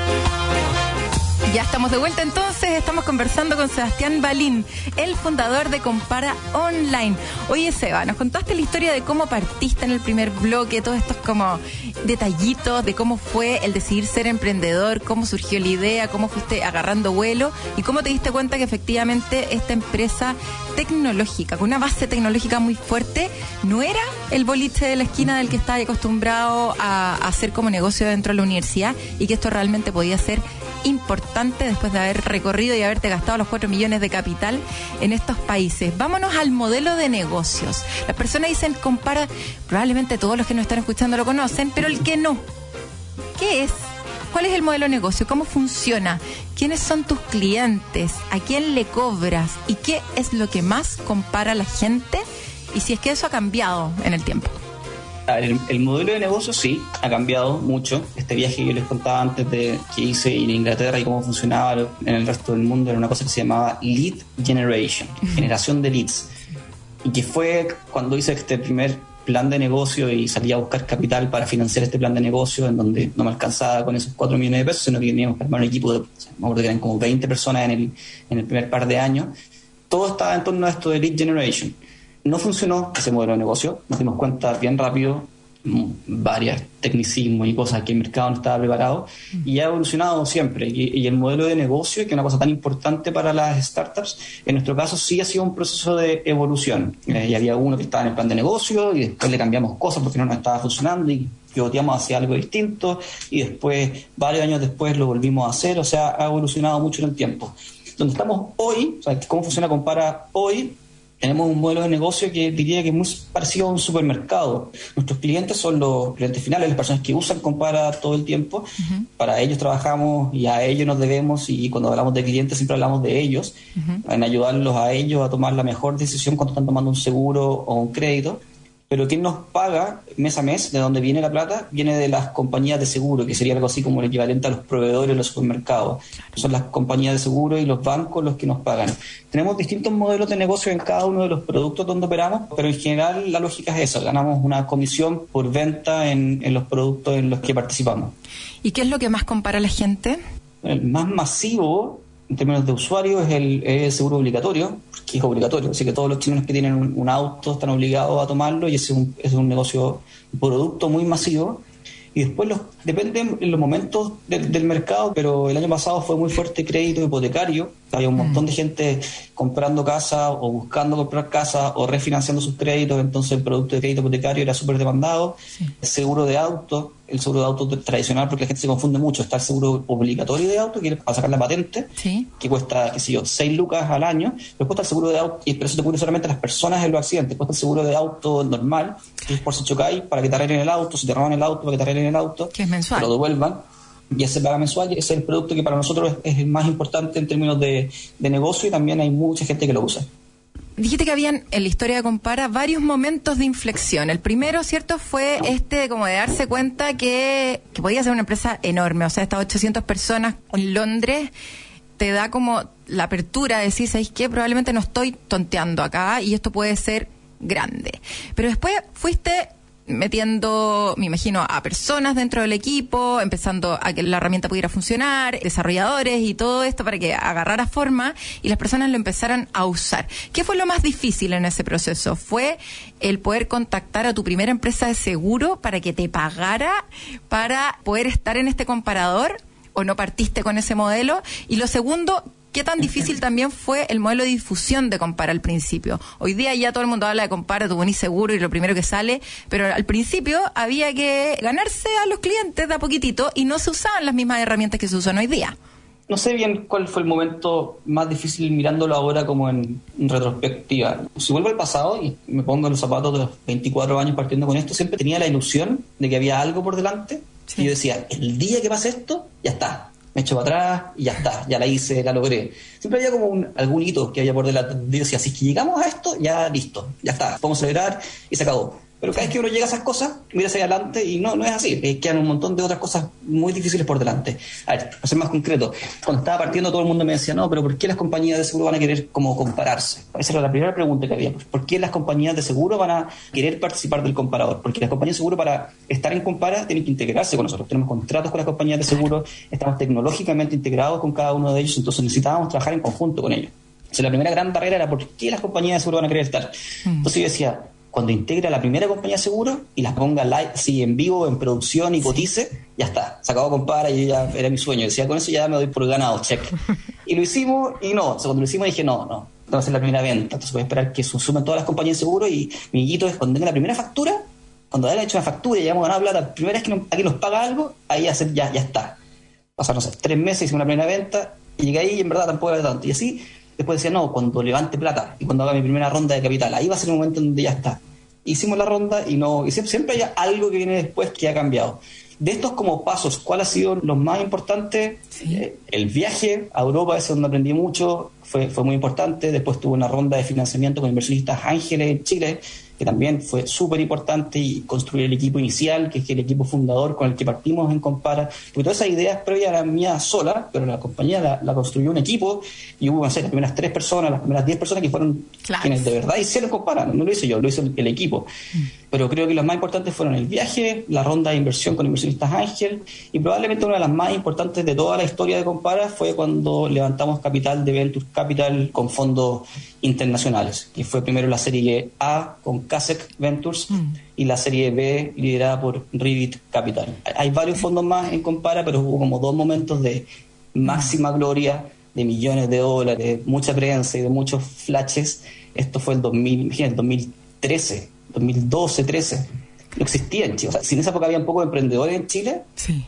Ya estamos de vuelta entonces, estamos conversando con Sebastián Balín, el fundador de Compara Online. Oye Seba, nos contaste la historia de cómo partiste en el primer bloque, todos estos como detallitos de cómo fue el decidir ser emprendedor, cómo surgió la idea, cómo fuiste agarrando vuelo y cómo te diste cuenta que efectivamente esta empresa tecnológica, con una base tecnológica muy fuerte, no era el boliche de la esquina del que estabas acostumbrado a hacer como negocio dentro de la universidad y que esto realmente podía ser importante después de haber recorrido y haberte gastado los 4 millones de capital en estos países. Vámonos al modelo de negocios. Las personas dicen, compara, probablemente todos los que nos están escuchando lo conocen, pero el que no. ¿Qué es? ¿Cuál es el modelo de negocio? ¿Cómo funciona? ¿Quiénes son tus clientes? ¿A quién le cobras? ¿Y qué es lo que más compara la gente? Y si es que eso ha cambiado en el tiempo. A ver, El, el modelo de negocio sí, ha cambiado mucho. Este viaje que yo les contaba antes de que hice en Inglaterra y cómo funcionaba en el resto del mundo era una cosa que se llamaba Lead Generation, generación de leads. Y que fue cuando hice este primer plan de negocio y salí a buscar capital para financiar este plan de negocio en donde no me alcanzaba con esos 4 millones de pesos, sino que teníamos que armar un equipo de, me acuerdo que eran como 20 personas en el, en el primer par de años. Todo estaba en torno a esto de Lead Generation. No funcionó ese modelo de negocio, nos dimos cuenta bien rápido, mm, varias tecnicismos y cosas que el mercado no estaba preparado y ha evolucionado siempre. Y, el modelo de negocio, que es una cosa tan importante para las startups, en nuestro caso sí ha sido un proceso de evolución. Eh, y había uno que estaba en el plan de negocio y después le cambiamos cosas porque no nos estaba funcionando y pivoteamos hacia algo distinto y después, varios años después, lo volvimos a hacer. O sea, ha evolucionado mucho en el tiempo. Donde estamos hoy, o sea, cómo funciona Compara hoy, tenemos un modelo de negocio que diría que es muy parecido a un supermercado. Nuestros clientes son los clientes finales, las personas que usan Compara todo el tiempo. Para ellos trabajamos y a ellos nos debemos y cuando hablamos de clientes siempre hablamos de ellos, en ayudarlos a ellos a tomar la mejor decisión cuando están tomando un seguro o un crédito. Pero quien nos paga mes a mes, de dónde viene la plata, viene de las compañías de seguro, que sería algo así como el equivalente a los proveedores de los supermercados. Son las compañías de seguro y los bancos los que nos pagan. Tenemos distintos modelos de negocio en cada uno de los productos donde operamos, pero en general la lógica es esa. Ganamos una comisión por venta en, en los productos en los que participamos. ¿Y qué es lo que más compara la gente? El más masivo en términos de usuario es el, es seguro obligatorio, que es obligatorio, así que todos los chilenos que tienen un, auto están obligados a tomarlo y es un, es un negocio, un producto muy masivo. Y después los, depende en los momentos del mercado, pero el año pasado fue muy fuerte crédito hipotecario. Había un montón de gente comprando casa o buscando comprar casa o refinanciando sus créditos, entonces el producto de crédito hipotecario era súper demandado. Seguro de auto, el seguro de auto tradicional, porque la gente se confunde mucho. Está el seguro obligatorio de auto, que es para sacar la patente, Sí. que cuesta, qué sé yo, 6 lucas al año. Después está el seguro de auto, y pero eso te cubre solamente a las personas en los accidentes. Después está el seguro de auto normal, que es por si chocáis, para que te arreglen el auto, si te roban el auto, para que te arreglen el auto. Que es mensual. Te lo devuelvan. Y ese paga mensual, es el producto que para nosotros es el más importante en términos de, de negocio y también hay mucha gente que lo usa. Dijiste que habían en la historia de Compara varios momentos de inflexión. El primero, ¿cierto? Fue este como de darse cuenta que, que podía ser una empresa enorme. O sea, estas 800 personas en Londres te da como la apertura de decir, ¿sabéis qué? Probablemente no estoy tonteando acá y esto puede ser grande. Pero después fuiste metiendo, me imagino, a personas dentro del equipo, empezando a que la herramienta pudiera funcionar, desarrolladores y todo esto para que agarrara forma y las personas lo empezaran a usar. ¿Qué fue lo más difícil en ese proceso? ¿Fue el poder contactar a tu primera empresa de seguro para que te pagara para poder estar en este comparador? ¿O no partiste con ese modelo? Y lo segundo, ¿Qué tan difícil también fue el modelo de difusión de Compara al principio? Hoy día ya todo el mundo habla de Compara, tu venís seguro y lo primero que sale, pero al principio había que ganarse a los clientes de a poquitito y no se usaban las mismas herramientas que se usan hoy día. No sé bien cuál fue el momento más difícil mirándolo ahora como en, en retrospectiva. Si vuelvo al pasado y me pongo en los zapatos de los 24 años partiendo con esto, siempre tenía la ilusión de que había algo por delante. Sí. Y yo decía, el día que pase esto, ya está. Me echo para atrás y ya está, ya la hice, la logré. Siempre había como un, algún hito que había por delante. Yo decía, si es que llegamos a esto, ya listo, ya está, podemos celebrar y se acabó. Pero cada vez que uno llega a esas cosas, mira hacia adelante y no, no es así. Eh, quedan un montón de otras cosas muy difíciles por delante. A ver, para ser más concreto, cuando estaba partiendo todo el mundo me decía, no, pero ¿por qué las compañías de seguro van a querer como compararse? Esa era la primera pregunta que había. ¿Por qué las compañías de seguro van a querer participar del comparador? Porque las compañías de seguro para estar en compara tienen que integrarse con nosotros. Tenemos contratos con las compañías de seguro, estamos tecnológicamente integrados con cada uno de ellos, entonces necesitábamos trabajar en conjunto con ellos. Entonces la primera gran barrera era por qué las compañías de seguro van a querer estar. Entonces yo decía, cuando integra la primera compañía de seguro y las ponga live, así en vivo, en producción y cotice, ya está, se acabó compara y ya era mi sueño. Decía, con eso ya me doy por ganado, check. Y lo hicimos y no, o sea, cuando lo hicimos dije, no, no, vamos a hacer la primera venta, entonces voy a esperar que se sumen todas las compañías de seguro y mi guito es cuando tenga la primera factura, cuando haya hecho una factura y hayamos ganado plata, la primera vez que aquí nos paga algo, ahí hacer, ya, ya está. Pasaron, no sé, tres meses, hicimos la primera venta y llegué ahí y en verdad tampoco era tanto. Y así, después decía, no, cuando levante plata y cuando haga mi primera ronda de capital, ahí va a ser el momento en donde ya está. Hicimos la ronda y no, y siempre, siempre hay algo que viene después que ha cambiado. De estos como pasos, ¿cuál ha sido los más importantes? Eh, el viaje a Europa, ese es donde aprendí mucho, fue, fue muy importante. Después tuve una ronda de financiamiento con inversionistas ángeles en Chile, que también fue súper importante, y construir el equipo inicial, que es el equipo fundador con el que partimos en Compara. Porque todas esas ideas previas eran mías sola, pero la compañía la, la construyó un equipo y hubo, no sé, las primeras tres personas, las primeras diez personas que fueron Claro. quienes de verdad hicieron Compara. No lo hice yo, lo hizo el, el equipo. Pero creo que los más importantes fueron el viaje, la ronda de inversión con inversionistas Ángel y probablemente una de las más importantes de toda la historia de Compara fue cuando levantamos capital de Venture Capital con fondos internacionales, que fue primero la serie A con Kasek Ventures y la serie B liderada por Revit Capital. Hay varios fondos más en Compara, pero hubo como dos momentos de máxima gloria, de millones de dólares, de mucha prensa y de muchos flashes. Esto fue el 2000, imagínate, 2013, 2012, 13. No existía en Chile. O sea, si en esa época había un poco de emprendedores en Chile, Sí.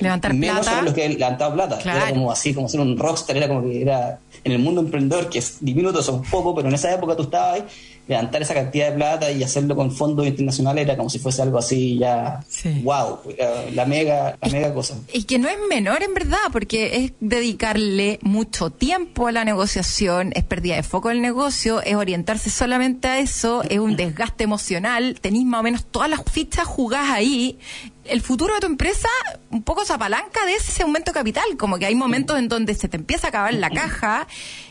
Levantar menos plata. los que levantaban plata. Claro. Era como así, como ser un rockstar, era como que era en el mundo emprendedor, que es diminuto, son poco, pero en esa época tú estabas ahí, levantar esa cantidad de plata y hacerlo con fondos internacionales era como si fuese algo así ya, Sí. wow, la mega, la mega cosa. Y que no es menor en verdad, porque es dedicarle mucho tiempo a la negociación, es pérdida de foco del negocio, es orientarse solamente a eso, es un desgaste emocional, tenéis más o menos todas las fichas jugadas ahí. El futuro de tu empresa un poco se apalanca de ese aumento de capital, como que hay momentos en donde se te empieza a acabar la caja,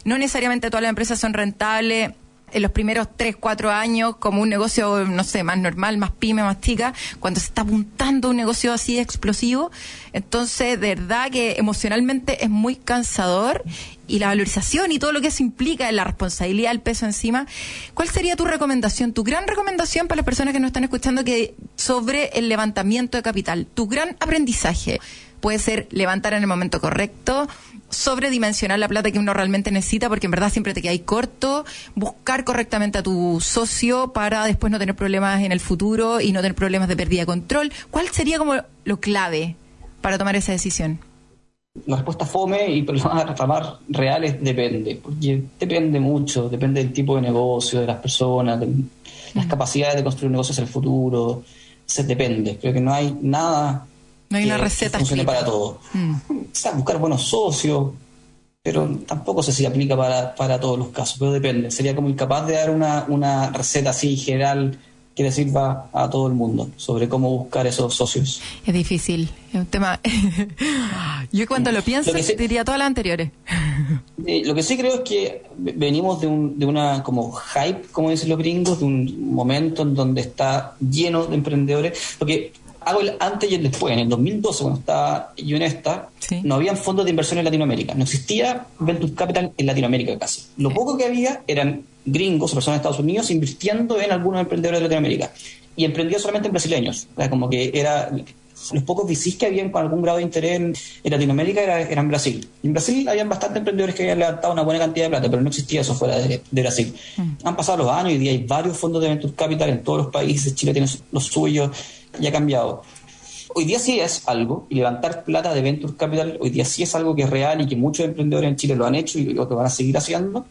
no necesariamente todas las empresas son rentables, en los primeros 3, 4 años como un negocio, no sé, más normal, más pyme, más chica, cuando se está apuntando un negocio así explosivo. Entonces, de verdad que emocionalmente es muy cansador y la valorización y todo lo que eso implica, la responsabilidad, el peso encima. ¿Cuál sería tu recomendación, tu gran recomendación para las personas que nos están escuchando que sobre el levantamiento de capital? Tu gran aprendizaje puede ser levantar en el momento correcto, sobredimensionar la plata que uno realmente necesita, porque en verdad siempre te quedáis corto, buscar correctamente a tu socio para después no tener problemas en el futuro y no tener problemas de pérdida de control. ¿Cuál sería como lo clave para tomar esa decisión? La respuesta fome y pero la más- la más real es depende, porque depende mucho, depende del tipo de negocio, de las personas, de las capacidades de construir negocios en el futuro, se depende. Creo que no hay nada No hay una receta funcione para todo. Mm. Quizás buscar buenos socios, pero tampoco sé si aplica para, para todos los casos, pero depende. Sería como incapaz de dar una, una receta así general que le sirva a todo el mundo sobre cómo buscar esos socios. Es difícil, es un tema... Yo cuando lo pienso Lo que sí- diría todas las anteriores. Eh, lo que sí creo es que ve- venimos de, un, de una como hype, como dicen los gringos, de un momento en donde está lleno de emprendedores. Porque hago el antes y el después. En el 2012, cuando estaba yo en esta, Sí. no habían fondos de inversión en Latinoamérica. No existía Venture Capital en Latinoamérica casi. Lo poco que había eran gringos o personas de Estados Unidos invirtiendo en algunos emprendedores de Latinoamérica. Y emprendía solamente en brasileños. O sea, como que era los pocos VCs que habían con algún grado de interés en, en Latinoamérica era, eran Brasil. En Brasil habían bastantes emprendedores que habían levantado una buena cantidad de plata, pero no existía eso fuera de, de Brasil. Han pasado los años y día hay varios fondos de Venture Capital en todos los países. Chile tiene los suyos y ha cambiado. Hoy día sí es algo, y levantar plata de Venture Capital hoy día sí es algo que es real y que muchos emprendedores en Chile lo han hecho y lo que van a seguir haciendo,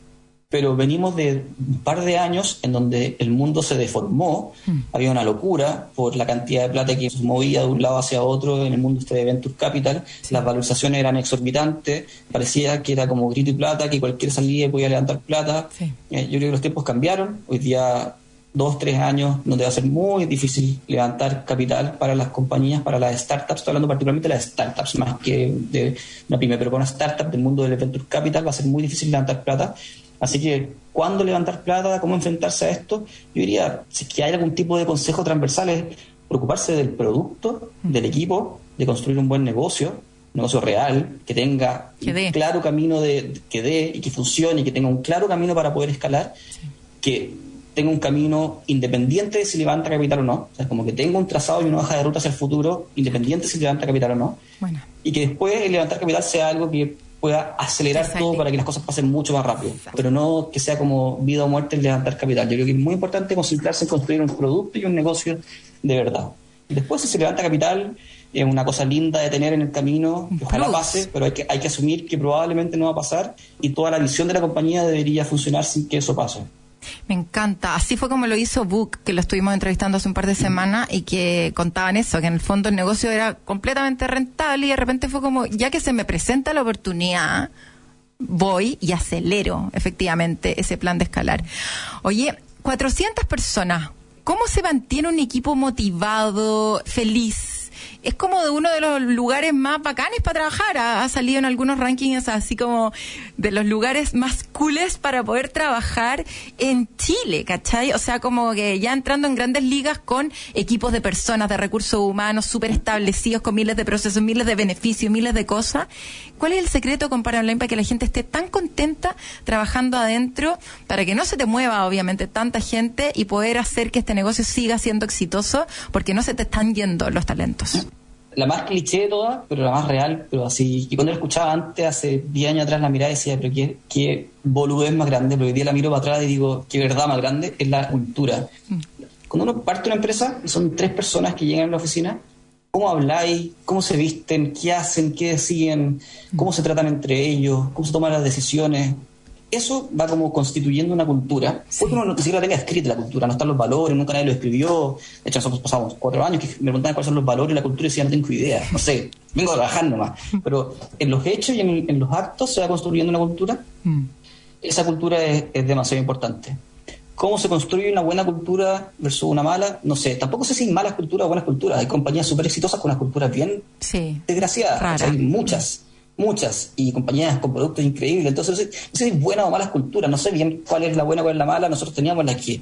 pero venimos de un par de años en donde el mundo se deformó, había una locura por la cantidad de plata que se movía de un lado hacia otro en el mundo este de Venture Capital, las valorizaciones eran exorbitantes, parecía que era como grito y plata, que cualquier salida podía levantar plata. Sí. Eh, yo creo que los tiempos cambiaron, hoy día dos, tres años donde va a ser muy difícil levantar capital para las compañías, para las startups, estoy hablando particularmente de las startups más que de una pyme, pero con una startup del mundo del venture capital va a ser muy difícil levantar plata. Así que, ¿cuándo levantar plata? ¿Cómo enfrentarse a esto? Yo diría, si es que hay algún tipo de consejo transversal, es preocuparse del producto, del equipo, de construir un buen negocio, un negocio real, que tenga Que un claro camino de, que dé y que funcione y que tenga un claro camino para poder escalar, que tenga un camino independiente de si levanta capital o no, o sea, como que tenga un trazado y una hoja de ruta hacia el futuro, independiente si levanta capital o no, Bueno. y que después el levantar capital sea algo que pueda acelerar Exacto. todo para que las cosas pasen mucho más rápido, pero no que sea como vida o muerte el levantar capital. Yo creo que es muy importante concentrarse en construir un producto y un negocio de verdad. Después si se levanta capital es una cosa linda de tener en el camino, que ojalá pase, pero hay que, hay que asumir que probablemente no va a pasar y toda la visión de la compañía debería funcionar sin que eso pase. Me encanta. Así fue como lo hizo Book, que lo estuvimos entrevistando hace un par de semanas y que contaban eso, que en el fondo el negocio era completamente rentable y de repente fue como, ya que se me presenta la oportunidad, voy y acelero efectivamente ese plan de escalar. Oye, 400 personas, ¿cómo se mantiene un equipo motivado, feliz? Es como de uno de los lugares más bacanes para trabajar. Ha, salido en algunos rankings así como de los lugares más cooles para poder trabajar en Chile, ¿cachai? O sea, como que ya entrando en grandes ligas con equipos de personas, de recursos humanos súper establecidos, con miles de procesos, miles de beneficios, miles de cosas. ¿Cuál es el secreto con Online para que la gente esté tan contenta trabajando adentro, para que no se te mueva, obviamente, tanta gente y poder hacer que este negocio siga siendo exitoso, porque no se te están yendo los talentos? La más cliché de todas, pero la más real, pero así. Y cuando la escuchaba antes, hace 10 años atrás, la miraba y decía, pero qué, qué boludez más grande, pero hoy día la miro para atrás y digo, qué verdad más grande, es la cultura. Cuando uno parte de una empresa y son tres personas que llegan a la oficina, ¿cómo habláis? ¿Cómo se visten? ¿Qué hacen? ¿Qué deciden? ¿Cómo se tratan entre ellos? ¿Cómo se toman las decisiones? Eso va como constituyendo una cultura. Porque uno no ni siquiera tenga escrita la cultura, no están los valores, nunca nadie lo escribió. De hecho, nosotros pasamos cuatro años que me preguntaban cuáles son los valores de la cultura y decía, no tengo idea, no sé, vengo a trabajar nomás. Pero en los hechos y en, en los actos se va construyendo una cultura. Esa cultura es, es demasiado importante. ¿Cómo se construye una buena cultura versus una mala? No sé. Tampoco sé si hay malas culturas o buenas culturas. Hay compañías súper exitosas con unas culturas bien Sí. desgraciadas. Hay muchas, muchas. Y compañías con productos increíbles. Entonces, no sé, no sé si hay buenas o malas culturas. No sé bien cuál es la buena o cuál es la mala. Nosotros teníamos la que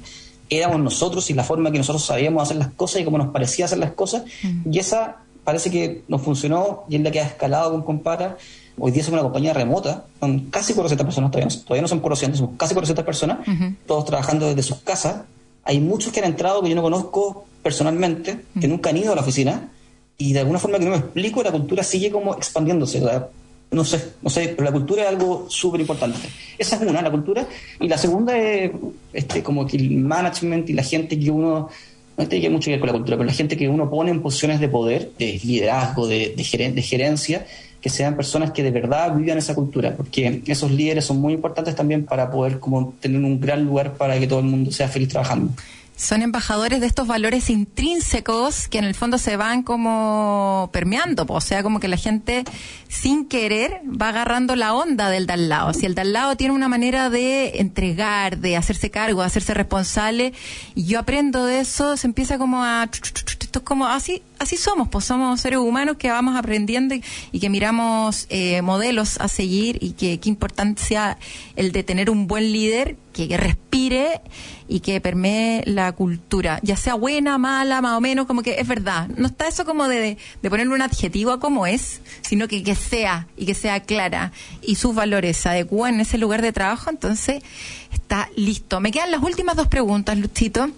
éramos nosotros y la forma que nosotros sabíamos hacer las cosas y cómo nos parecía hacer las cosas. Y esa parece que nos funcionó y es la que ha escalado con Compara. Hoy día somos una compañía remota, con casi 400 personas, todavía no, todavía no son 400, somos casi 400 personas, todos trabajando desde sus casas. Hay muchos que han entrado que yo no conozco personalmente, que nunca han ido a la oficina, y de alguna forma que no me explico, la cultura sigue como expandiéndose. la- no sé, no sé, pero la cultura es algo súper importante. Esa es una, la cultura. Y la segunda es este, como que el management y la gente que uno, no tiene que mucho que ver con la cultura, pero la gente que uno pone en posiciones de poder, de liderazgo, de, de gerencia, que sean personas que de verdad vivan esa cultura, porque esos líderes son muy importantes también para poder como tener un gran lugar para que todo el mundo sea feliz trabajando. Son embajadores de estos valores intrínsecos que en el fondo se van como permeando, o sea, como que la gente sin querer va agarrando la onda del de al lado. Si el de al lado tiene una manera de entregar, de hacerse cargo, de hacerse responsable, y yo aprendo de eso, se empieza como a... Esto es como así, así somos, pues somos seres humanos que vamos aprendiendo y, y que miramos eh, modelos a seguir y que qué importancia el de tener un buen líder que, que respire y que permee la cultura, ya sea buena, mala, más o menos, como que es verdad. No está eso como de, de ponerle un adjetivo a cómo es, sino que, que sea y que sea clara y sus valores se adecúan en ese lugar de trabajo, entonces está listo. Me quedan las últimas dos preguntas, Luchito.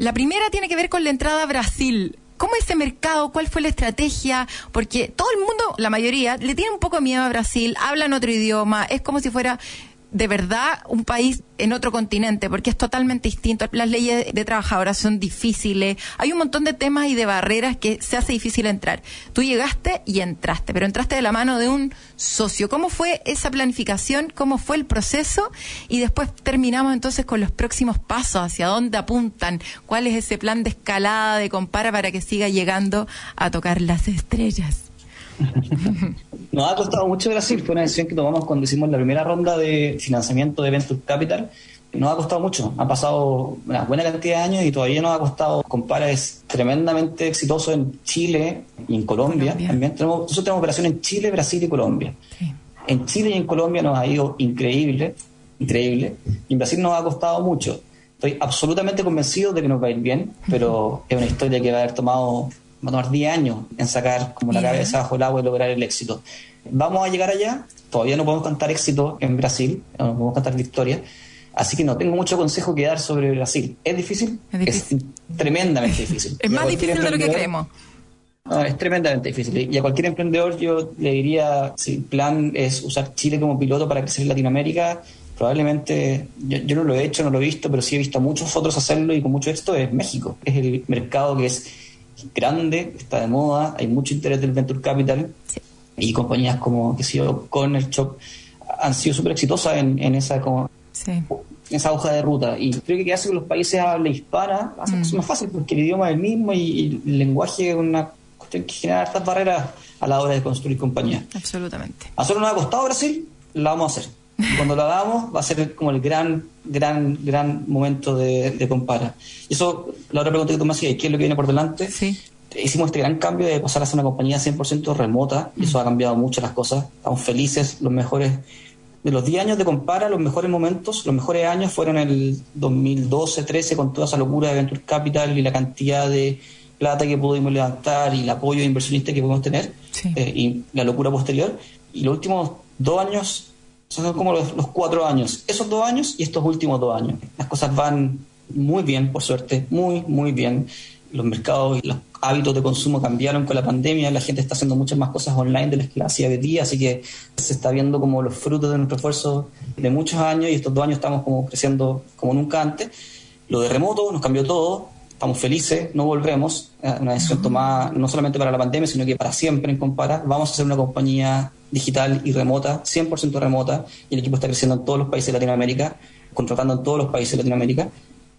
La primera tiene que ver con la entrada a Brasil. ¿Cómo es ese mercado? ¿Cuál fue la estrategia? Porque todo el mundo, la mayoría, le tiene un poco miedo a Brasil, hablan otro idioma, es como si fuera de verdad un país en otro continente, porque es totalmente distinto. Las leyes de trabajadoras son difíciles, hay un montón de temas y de barreras que se hace difícil entrar. Tú llegaste y entraste, pero entraste de la mano de un socio. ¿Cómo fue esa planificación? ¿Cómo fue el proceso? Y después terminamos entonces con los próximos pasos, hacia dónde apuntan, cuál es ese plan de escalada, de compara para que siga llegando a tocar las estrellas. Nos ha costado mucho Brasil, fue una decisión que tomamos cuando hicimos la primera ronda de financiamiento de Venture Capital. Nos ha costado mucho, ha pasado una buena cantidad de años y todavía nos ha costado. Compara es tremendamente exitoso en Chile y en Colombia. Colombia. También tenemos, nosotros tenemos operación en Chile, Brasil y Colombia. Sí. En Chile y en Colombia nos ha ido increíble, increíble. Y en Brasil nos ha costado mucho. Estoy absolutamente convencido de que nos va a ir bien, pero es una historia que va a haber tomado, va a tomar 10 años en sacar como la cabeza bajo el agua y lograr el éxito. Vamos a llegar allá, todavía no podemos cantar éxito en Brasil, no podemos cantar victoria, así que no tengo mucho consejo que dar sobre Brasil. ¿Es difícil? Es difícil. tremendamente difícil. Es más difícil de lo que creemos. no, es tremendamente difícil. Y a cualquier emprendedor yo le diría, si el plan es usar Chile como piloto para crecer en Latinoamérica, probablemente, yo, yo no lo he hecho, no lo he visto, pero sí he visto a muchos otros hacerlo y con mucho éxito, es México. Es el mercado que es grande, está de moda, hay mucho interés del Venture Capital Sí. y compañías como, que sé yo, Corner Shop han sido súper exitosas en, en esa como Sí. esa hoja de ruta. Y creo que quedarse con los países habla hispana hace Mm. que más fácil porque el idioma es el mismo y, y el lenguaje es una cuestión que genera estas barreras a la hora de construir compañías. Absolutamente. A nosotros nos ha costado Brasil, la vamos a hacer. Cuando lo hagamos va a ser como el gran, gran, gran momento de, de compara. Y eso, la otra pregunta que tú me hacías, ¿qué es lo que viene por delante? Sí. hicimos este gran cambio de pasar a ser una compañía 100% remota y eso ha cambiado mucho las cosas. Estamos felices, los mejores de los 10 años de Compara, los mejores momentos, los mejores años fueron el 2012, 13 con toda esa locura de Venture Capital y la cantidad de plata que pudimos levantar y el apoyo de inversionistas que pudimos tener Sí. eh, y la locura posterior. Y los últimos dos años son como los, los cuatro años. Esos dos años y estos últimos dos años. Las cosas van muy bien, por suerte, muy, muy bien. Los mercados y los hábitos de consumo cambiaron con la pandemia. La gente está haciendo muchas más cosas online de las que la hacía de día, así que se está viendo como los frutos de nuestro esfuerzo de muchos años y estos dos años estamos como creciendo como nunca antes. Lo de remoto nos cambió todo. Estamos felices, no volvemos. Eh, Una decisión tomada no solamente para la pandemia, sino que para siempre en Compara. Vamos a ser una compañía digital y remota, 100% remota, y el equipo está creciendo en todos los países de Latinoamérica, contratando en todos los países de Latinoamérica.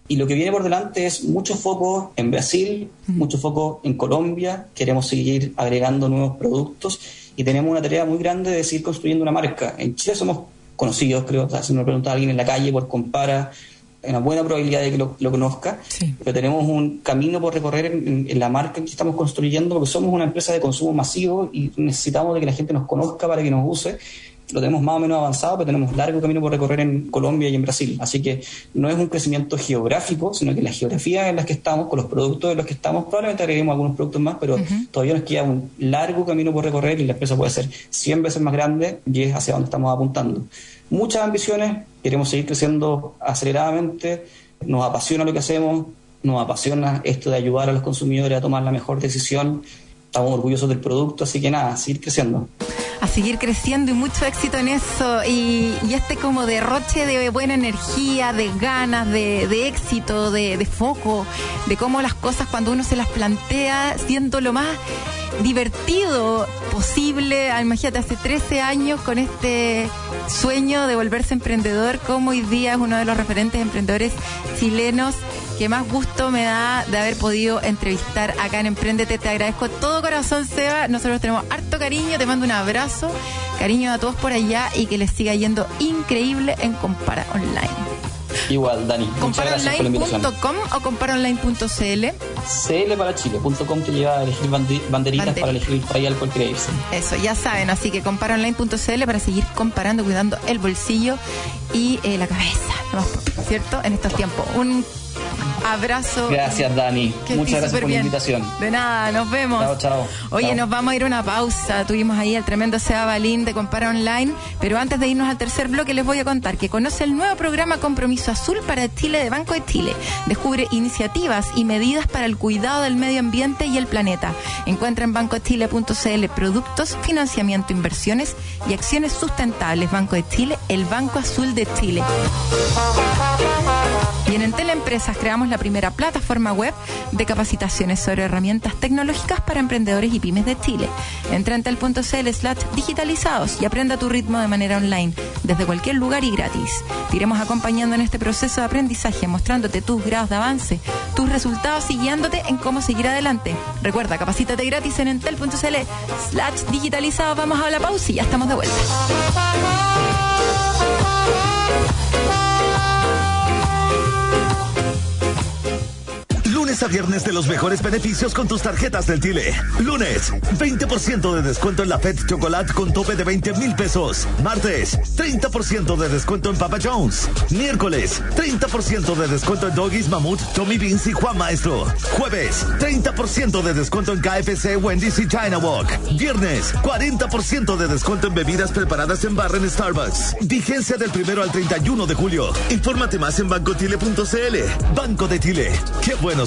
Y lo que viene por delante es mucho foco en Brasil, mucho foco en Colombia. Queremos seguir agregando nuevos productos y tenemos una tarea muy grande de seguir construyendo una marca. En Chile somos conocidos, creo. O sea, si me pregunta alguien en la calle por Compara, una buena probabilidad de que lo, lo conozca. Sí. Pero tenemos un camino por recorrer en, la marca que estamos construyendo porque somos una empresa de consumo masivo y necesitamos de que la gente nos conozca para que nos use lo tenemos más o menos avanzado, pero tenemos largo camino por recorrer en Colombia y en Brasil. Así que no es un crecimiento geográfico, sino que la geografía en la que estamos, con los productos en los que estamos, probablemente agreguemos algunos productos más, pero todavía nos queda un largo camino por recorrer y la empresa puede ser 100 veces más grande y es hacia donde estamos apuntando. Muchas ambiciones, queremos seguir creciendo aceleradamente, nos apasiona lo que hacemos, nos apasiona esto de ayudar a los consumidores a tomar la mejor decisión, estamos orgullosos del producto, así que nada, seguir creciendo. a seguir creciendo y mucho éxito en eso y, y este como derroche de buena energía, de ganas, de, de éxito, de, de foco, de cómo las cosas cuando uno se las plantea siendo lo más divertido posible. Imagínate, hace 13 años con este sueño de volverse emprendedor, como hoy día es uno de los referentes emprendedores chilenos que más gusto me da de haber podido entrevistar acá en Emprendete. Te agradezco de todo corazón, Seba. Nosotros tenemos harto cariño, te mando un abrazo, cariño a todos por allá y que les siga yendo increíble en Compara Online. Igual, Dani. Comparaonline.com o comparaonline.cl. CL para Chile.com te lleva a elegir banderitas para elegir el país al cual irse. Eso, ya saben, así que comparaonline.cl para seguir comparando, cuidando el bolsillo y eh, la cabeza, propio, ¿cierto? En estos tiempos. Un abrazo. Gracias, Dani. Que Muchas gracias por la bien. invitación. De nada, nos vemos. Chao, chao. Oye, Chao. nos vamos a ir a una pausa. Tuvimos ahí el tremendo Seba Balín de Compara Online. Pero antes de irnos al tercer bloque, les voy a contar que conoce el nuevo programa Compromiso Azul para Chile de Banco de Chile. Descubre iniciativas y medidas para el cuidado del medio ambiente y el planeta. Encuentra en bancochile.cl productos, financiamiento, inversiones y acciones sustentables. Banco de Chile, el Banco Azul de Chile. Y en Entel Empresas creamos la primera plataforma web de capacitaciones sobre herramientas tecnológicas para emprendedores y pymes de Chile. Entra en entel.cl slash digitalizados y aprenda tu ritmo de manera online, desde cualquier lugar y gratis. Te iremos acompañando en este proceso de aprendizaje, mostrándote tus grados de avance, tus resultados y guiándote en cómo seguir adelante. Recuerda, capacítate gratis en entel.cl slash digitalizados. Vamos a la pausa y ya estamos de vuelta. Lunes a viernes de los mejores beneficios con tus tarjetas del Tile. Lunes, 20% de descuento en la Fed Chocolate con tope de 20 mil pesos. Martes, 30% de descuento en Papa Jones. Miércoles, 30% de descuento en Doggies, Mamut, Tommy Beans y Juan Maestro. Jueves, 30% de descuento en KFC, Wendy's y China Walk. Viernes, 40% de descuento en bebidas preparadas en barra en Starbucks. Vigencia del primero al 31 de julio. Infórmate más en bancotile.cl. Banco de Chile. Qué bueno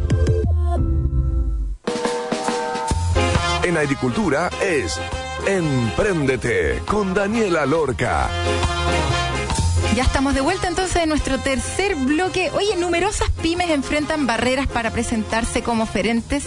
En agricultura es Empréndete con Daniela Lorca. Ya estamos de vuelta entonces en nuestro tercer bloque. Oye, numerosas pymes enfrentan barreras para presentarse como oferentes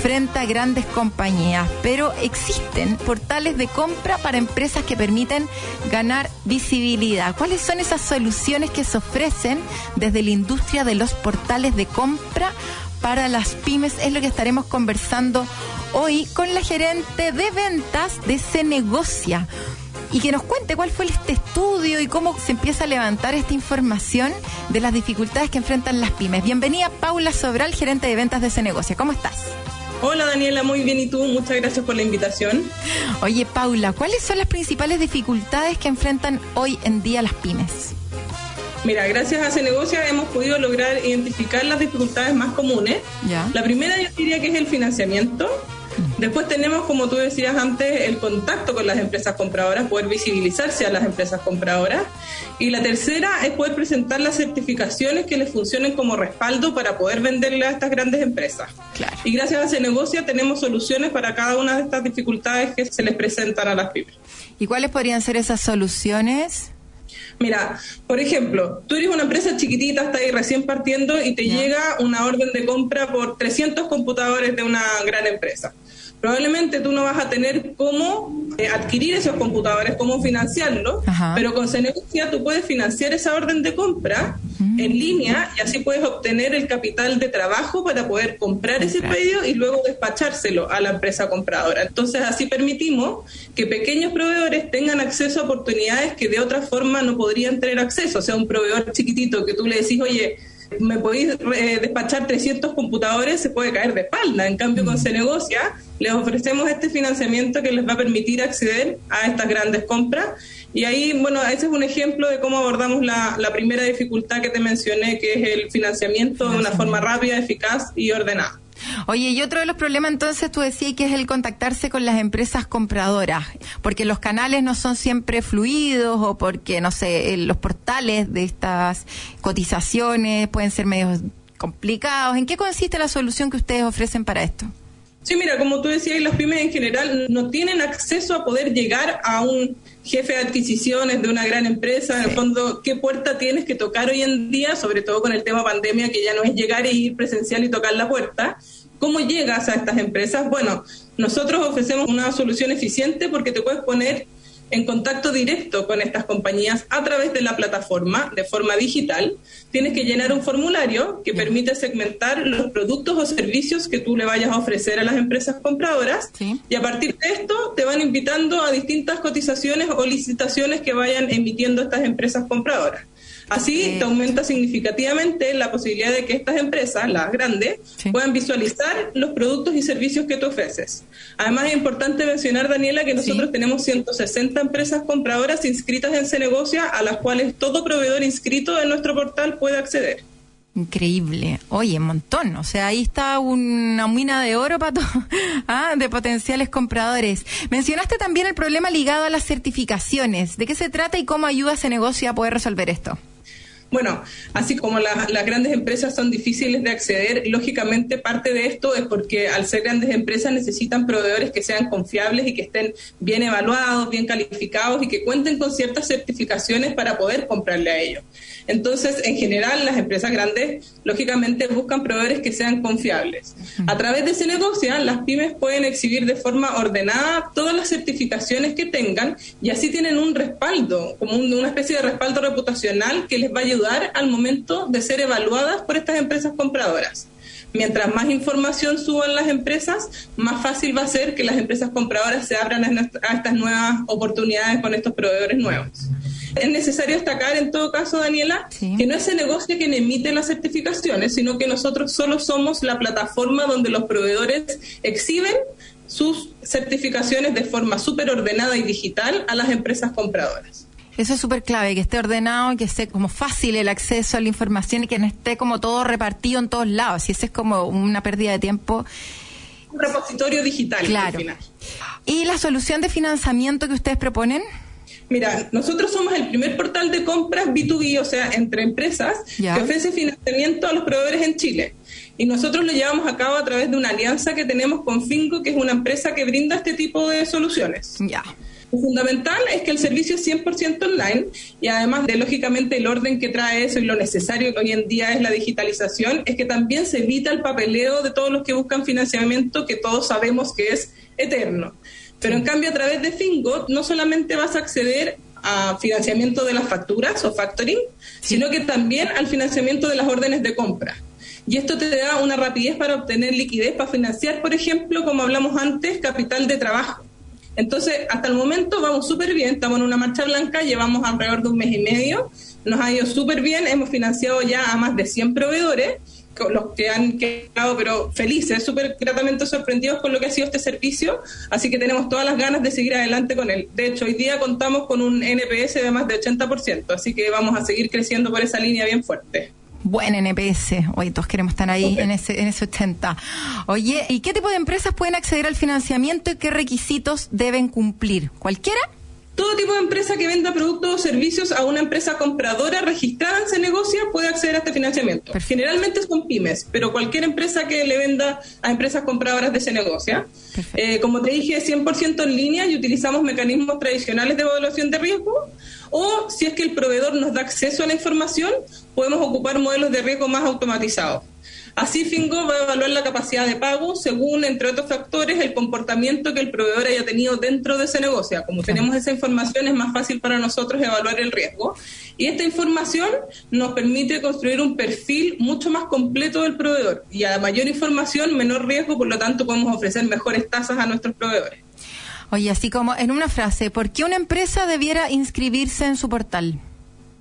frente a grandes compañías, pero existen portales de compra para empresas que permiten ganar visibilidad. ¿Cuáles son esas soluciones que se ofrecen desde la industria de los portales de compra para las pymes? Es lo que estaremos conversando hoy con la gerente de ventas de Se Negocia y que nos cuente cuál fue este estudio y cómo se empieza a levantar esta información de las dificultades que enfrentan las pymes. Bienvenida Paula Sobral, gerente de ventas de ese negocio. ¿Cómo estás? Hola Daniela, muy bien y tú, muchas gracias por la invitación. Oye Paula, ¿cuáles son las principales dificultades que enfrentan hoy en día las pymes? Mira, gracias a ese negocio hemos podido lograr identificar las dificultades más comunes. Ya. La primera yo diría que es el financiamiento. Después tenemos, como tú decías antes, el contacto con las empresas compradoras, poder visibilizarse a las empresas compradoras. Y la tercera es poder presentar las certificaciones que les funcionen como respaldo para poder venderle a estas grandes empresas. Claro. Y gracias a ese negocio tenemos soluciones para cada una de estas dificultades que se les presentan a las pymes. ¿Y cuáles podrían ser esas soluciones? Mira, por ejemplo, tú eres una empresa chiquitita, está ahí recién partiendo y te llega una orden de compra por 300 computadores de una gran empresa. Probablemente tú no vas a tener cómo eh, adquirir esos computadores, cómo financiarlos, Ajá. pero con Cenegocia tú puedes financiar esa orden de compra Mm. en línea y así puedes obtener el capital de trabajo para poder comprar ese Comprar. pedido y luego despachárselo a la empresa compradora. Entonces así permitimos que pequeños proveedores tengan acceso a oportunidades que de otra forma no podrían tener acceso. O sea, un proveedor chiquitito que tú le decís, oye, me podéis eh, despachar 300 computadores, se puede caer de espalda. En cambio, con Cenegocia les ofrecemos este financiamiento que les va a permitir acceder a estas grandes compras. Y ahí, bueno, ese es un ejemplo de cómo abordamos la, la primera dificultad que te mencioné, que es el financiamiento de una forma rápida, eficaz y ordenada. Oye, y otro de los problemas entonces tú decías que es el contactarse con las empresas compradoras, porque los canales no son siempre fluidos o porque, no sé, los portales de estas cotizaciones pueden ser medios complicados. ¿En qué consiste la solución que ustedes ofrecen para esto? Sí, mira, como tú decías, las pymes en general no tienen acceso a poder llegar a un jefe de adquisiciones de una gran empresa. En el fondo, ¿qué puerta tienes que tocar hoy en día? Sobre todo con el tema pandemia, que ya no es llegar e ir presencial y tocar la puerta. ¿Cómo llegas a estas empresas? Bueno, nosotros ofrecemos una solución eficiente porque te puedes poner en contacto directo con estas compañías a través de la plataforma de forma digital. Tienes que llenar un formulario que permite segmentar los productos o servicios que tú le vayas a ofrecer a las empresas compradoras Sí. y a partir de esto te van invitando a distintas cotizaciones o licitaciones que vayan emitiendo estas empresas compradoras. Así Ok. te aumenta significativamente la posibilidad de que estas empresas, las grandes, Sí. puedan visualizar los productos y servicios que tú ofreces. Además es importante mencionar, Daniela, que nosotros Sí. tenemos 160 empresas compradoras inscritas en Cenegocia a las cuales todo proveedor inscrito en nuestro portal puede acceder. Increíble. Oye, un montón. O sea, ahí está una mina de oro para ah, de potenciales compradores. Mencionaste también el problema ligado a las certificaciones. ¿De qué se trata y cómo ayuda a ese negocio a poder resolver esto? Bueno, así como la- las grandes empresas son difíciles de acceder, lógicamente parte de esto es porque al ser grandes empresas necesitan proveedores que sean confiables y que estén bien evaluados, bien calificados y que cuenten con ciertas certificaciones para poder comprarle a ellos. Entonces, en general, las empresas grandes, lógicamente, buscan proveedores que sean confiables. A través de ese negocio, las pymes pueden exhibir de forma ordenada todas las certificaciones que tengan y así tienen un respaldo, como un- una especie de respaldo reputacional que les va a ayudar al momento de ser evaluadas por estas empresas compradoras. Mientras más información suban las empresas, más fácil va a ser que las empresas compradoras se abran a estas nuevas oportunidades con estos proveedores nuevos. Es necesario destacar en todo caso, Daniela, Sí. que no es el negocio quien emite las certificaciones, sino que nosotros solo somos la plataforma donde los proveedores exhiben sus certificaciones de forma súper ordenada y digital a las empresas compradoras. Eso es súper clave, que esté ordenado, que esté como fácil el acceso a la información y que no esté como todo repartido en todos lados. Y eso es como una pérdida de tiempo. Un repositorio digital Claro. al final. ¿Y la solución de financiamiento que ustedes proponen? Mira, nosotros somos el primer portal de compras B2B, o sea, entre empresas, que ofrece financiamiento a los proveedores en Chile. Y nosotros lo llevamos a cabo a través de una alianza que tenemos con Finco, que es una empresa que brinda este tipo de soluciones. Ya. Lo fundamental es que el servicio es 100% online y además de, lógicamente, el orden que trae eso y lo necesario que hoy en día es la digitalización, es que también se evita el papeleo de todos los que buscan financiamiento, que todos sabemos que es eterno. Pero en cambio, a través de Fingo, no solamente vas a acceder a financiamiento de las facturas o factoring, sino que también al financiamiento de las órdenes de compra. Y esto te da una rapidez para obtener liquidez para financiar, por ejemplo, como hablamos antes, capital de trabajo. Entonces, hasta el momento vamos súper bien, estamos en una marcha blanca, llevamos alrededor de un mes y medio, nos ha ido súper bien, hemos financiado ya a más de 100 proveedores, los que han quedado pero felices, súper gratamente sorprendidos con lo que ha sido este servicio, así que tenemos todas las ganas de seguir adelante con él. De hecho, hoy día contamos con un NPS de más de 80%, así que vamos a seguir creciendo por esa línea bien fuerte. Buen NPS. Hoy todos queremos estar ahí en ese, en ese 80. Oye, ¿y qué tipo de empresas pueden acceder al financiamiento y qué requisitos deben cumplir? ¿Cualquiera? Todo tipo de empresa que venda productos o servicios a una empresa compradora registrada en Cenegocia puede acceder a este financiamiento. Generalmente son pymes, pero cualquier empresa que le venda a empresas compradoras de Cenegocia. Eh, como te dije, 100% en línea y utilizamos mecanismos tradicionales de evaluación de riesgo. O si es que el proveedor nos da acceso a la información, podemos ocupar modelos de riesgo más automatizados. Así Fingo va a evaluar la capacidad de pago según, entre otros factores, el comportamiento que el proveedor haya tenido dentro de ese negocio. Como tenemos esa información, es más fácil para nosotros evaluar el riesgo. Y esta información nos permite construir un perfil mucho más completo del proveedor. Y a mayor información, menor riesgo, por lo tanto podemos ofrecer mejores tasas a nuestros proveedores. Oye, así como en una frase, ¿por qué una empresa debiera inscribirse en su portal?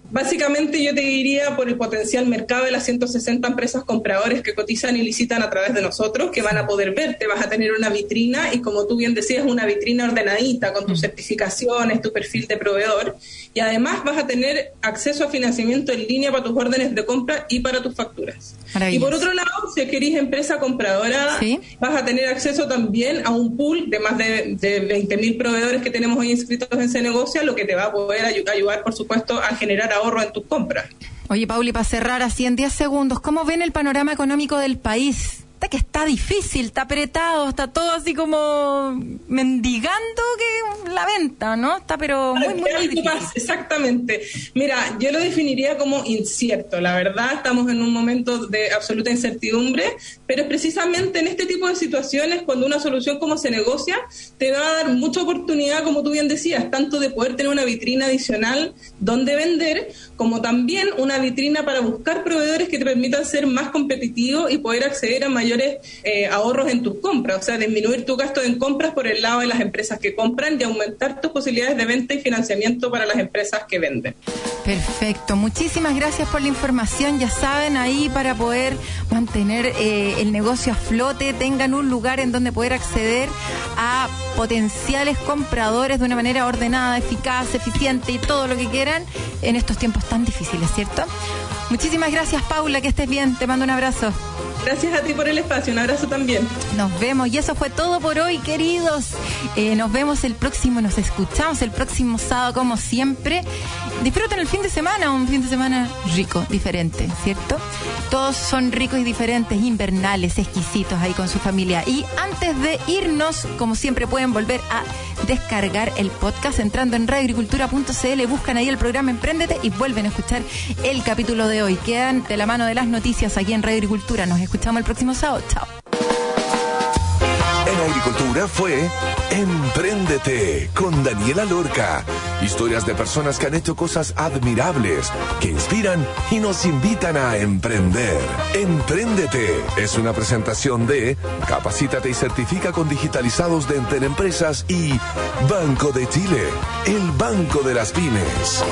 Básicamente yo te diría por el potencial mercado de las 160 empresas compradores que cotizan y licitan a través de nosotros, que van a poder verte, vas a tener una vitrina y como tú bien decías, una vitrina ordenadita con tus certificaciones, tu perfil de proveedor. Y además vas a tener acceso a financiamiento en línea para tus órdenes de compra y para tus facturas. Y por otro lado, si querés empresa compradora, vas a tener acceso también a un pool de más de, de 20.000 proveedores que tenemos hoy inscritos en ese negocio, lo que te va a poder ayu- ayudar, por supuesto, a generar ahorro en tus compras. Oye, Pauli, para cerrar así en 10 segundos, ¿cómo ven el panorama económico del país? Está que está difícil, está apretado, está todo así como mendigando que la venta, ¿no? Está pero muy, muy, difícil. Exactamente. Mira, yo lo definiría como incierto. La verdad, estamos en un momento de absoluta incertidumbre, pero es precisamente en este tipo de situaciones cuando una solución como se negocia te va a dar mucha oportunidad, como tú bien decías, tanto de poder tener una vitrina adicional donde vender, como también una vitrina para buscar proveedores que te permitan ser más competitivo y poder acceder a mayores eh, ahorros en tus compras, o sea, disminuir tu gasto en compras por el lado de las empresas que compran y aumentar tus posibilidades de venta y financiamiento para las empresas que venden. Perfecto, muchísimas gracias por la información. Ya saben, ahí para poder mantener eh, el negocio a flote, tengan un lugar en donde poder acceder a potenciales compradores de una manera ordenada, eficaz, eficiente y todo lo que quieran en estos tiempos tan difíciles, ¿cierto? Muchísimas gracias, Paula, que estés bien. Te mando un abrazo. Gracias a ti por el espacio, un abrazo también. Nos vemos y eso fue todo por hoy, queridos. Eh, nos vemos el próximo, nos escuchamos el próximo sábado como siempre. Disfruten el fin de semana, un fin de semana rico, diferente, ¿cierto? Todos son ricos y diferentes, invernales, exquisitos ahí con su familia. Y antes de irnos, como siempre pueden volver a descargar el podcast entrando en radioagricultura.cl, buscan ahí el programa Emprendete y vuelven a escuchar el capítulo de hoy. Quedan de la mano de las noticias aquí en Radio Agricultura. Nos escuchamos el próximo sábado. Chao. En agricultura fue Empréndete con Daniela Lorca. Historias de personas que han hecho cosas admirables, que inspiran y nos invitan a emprender. Empréndete es una presentación de Capacítate y certifica con digitalizados de Enter Empresas y Banco de Chile, el banco de las pymes.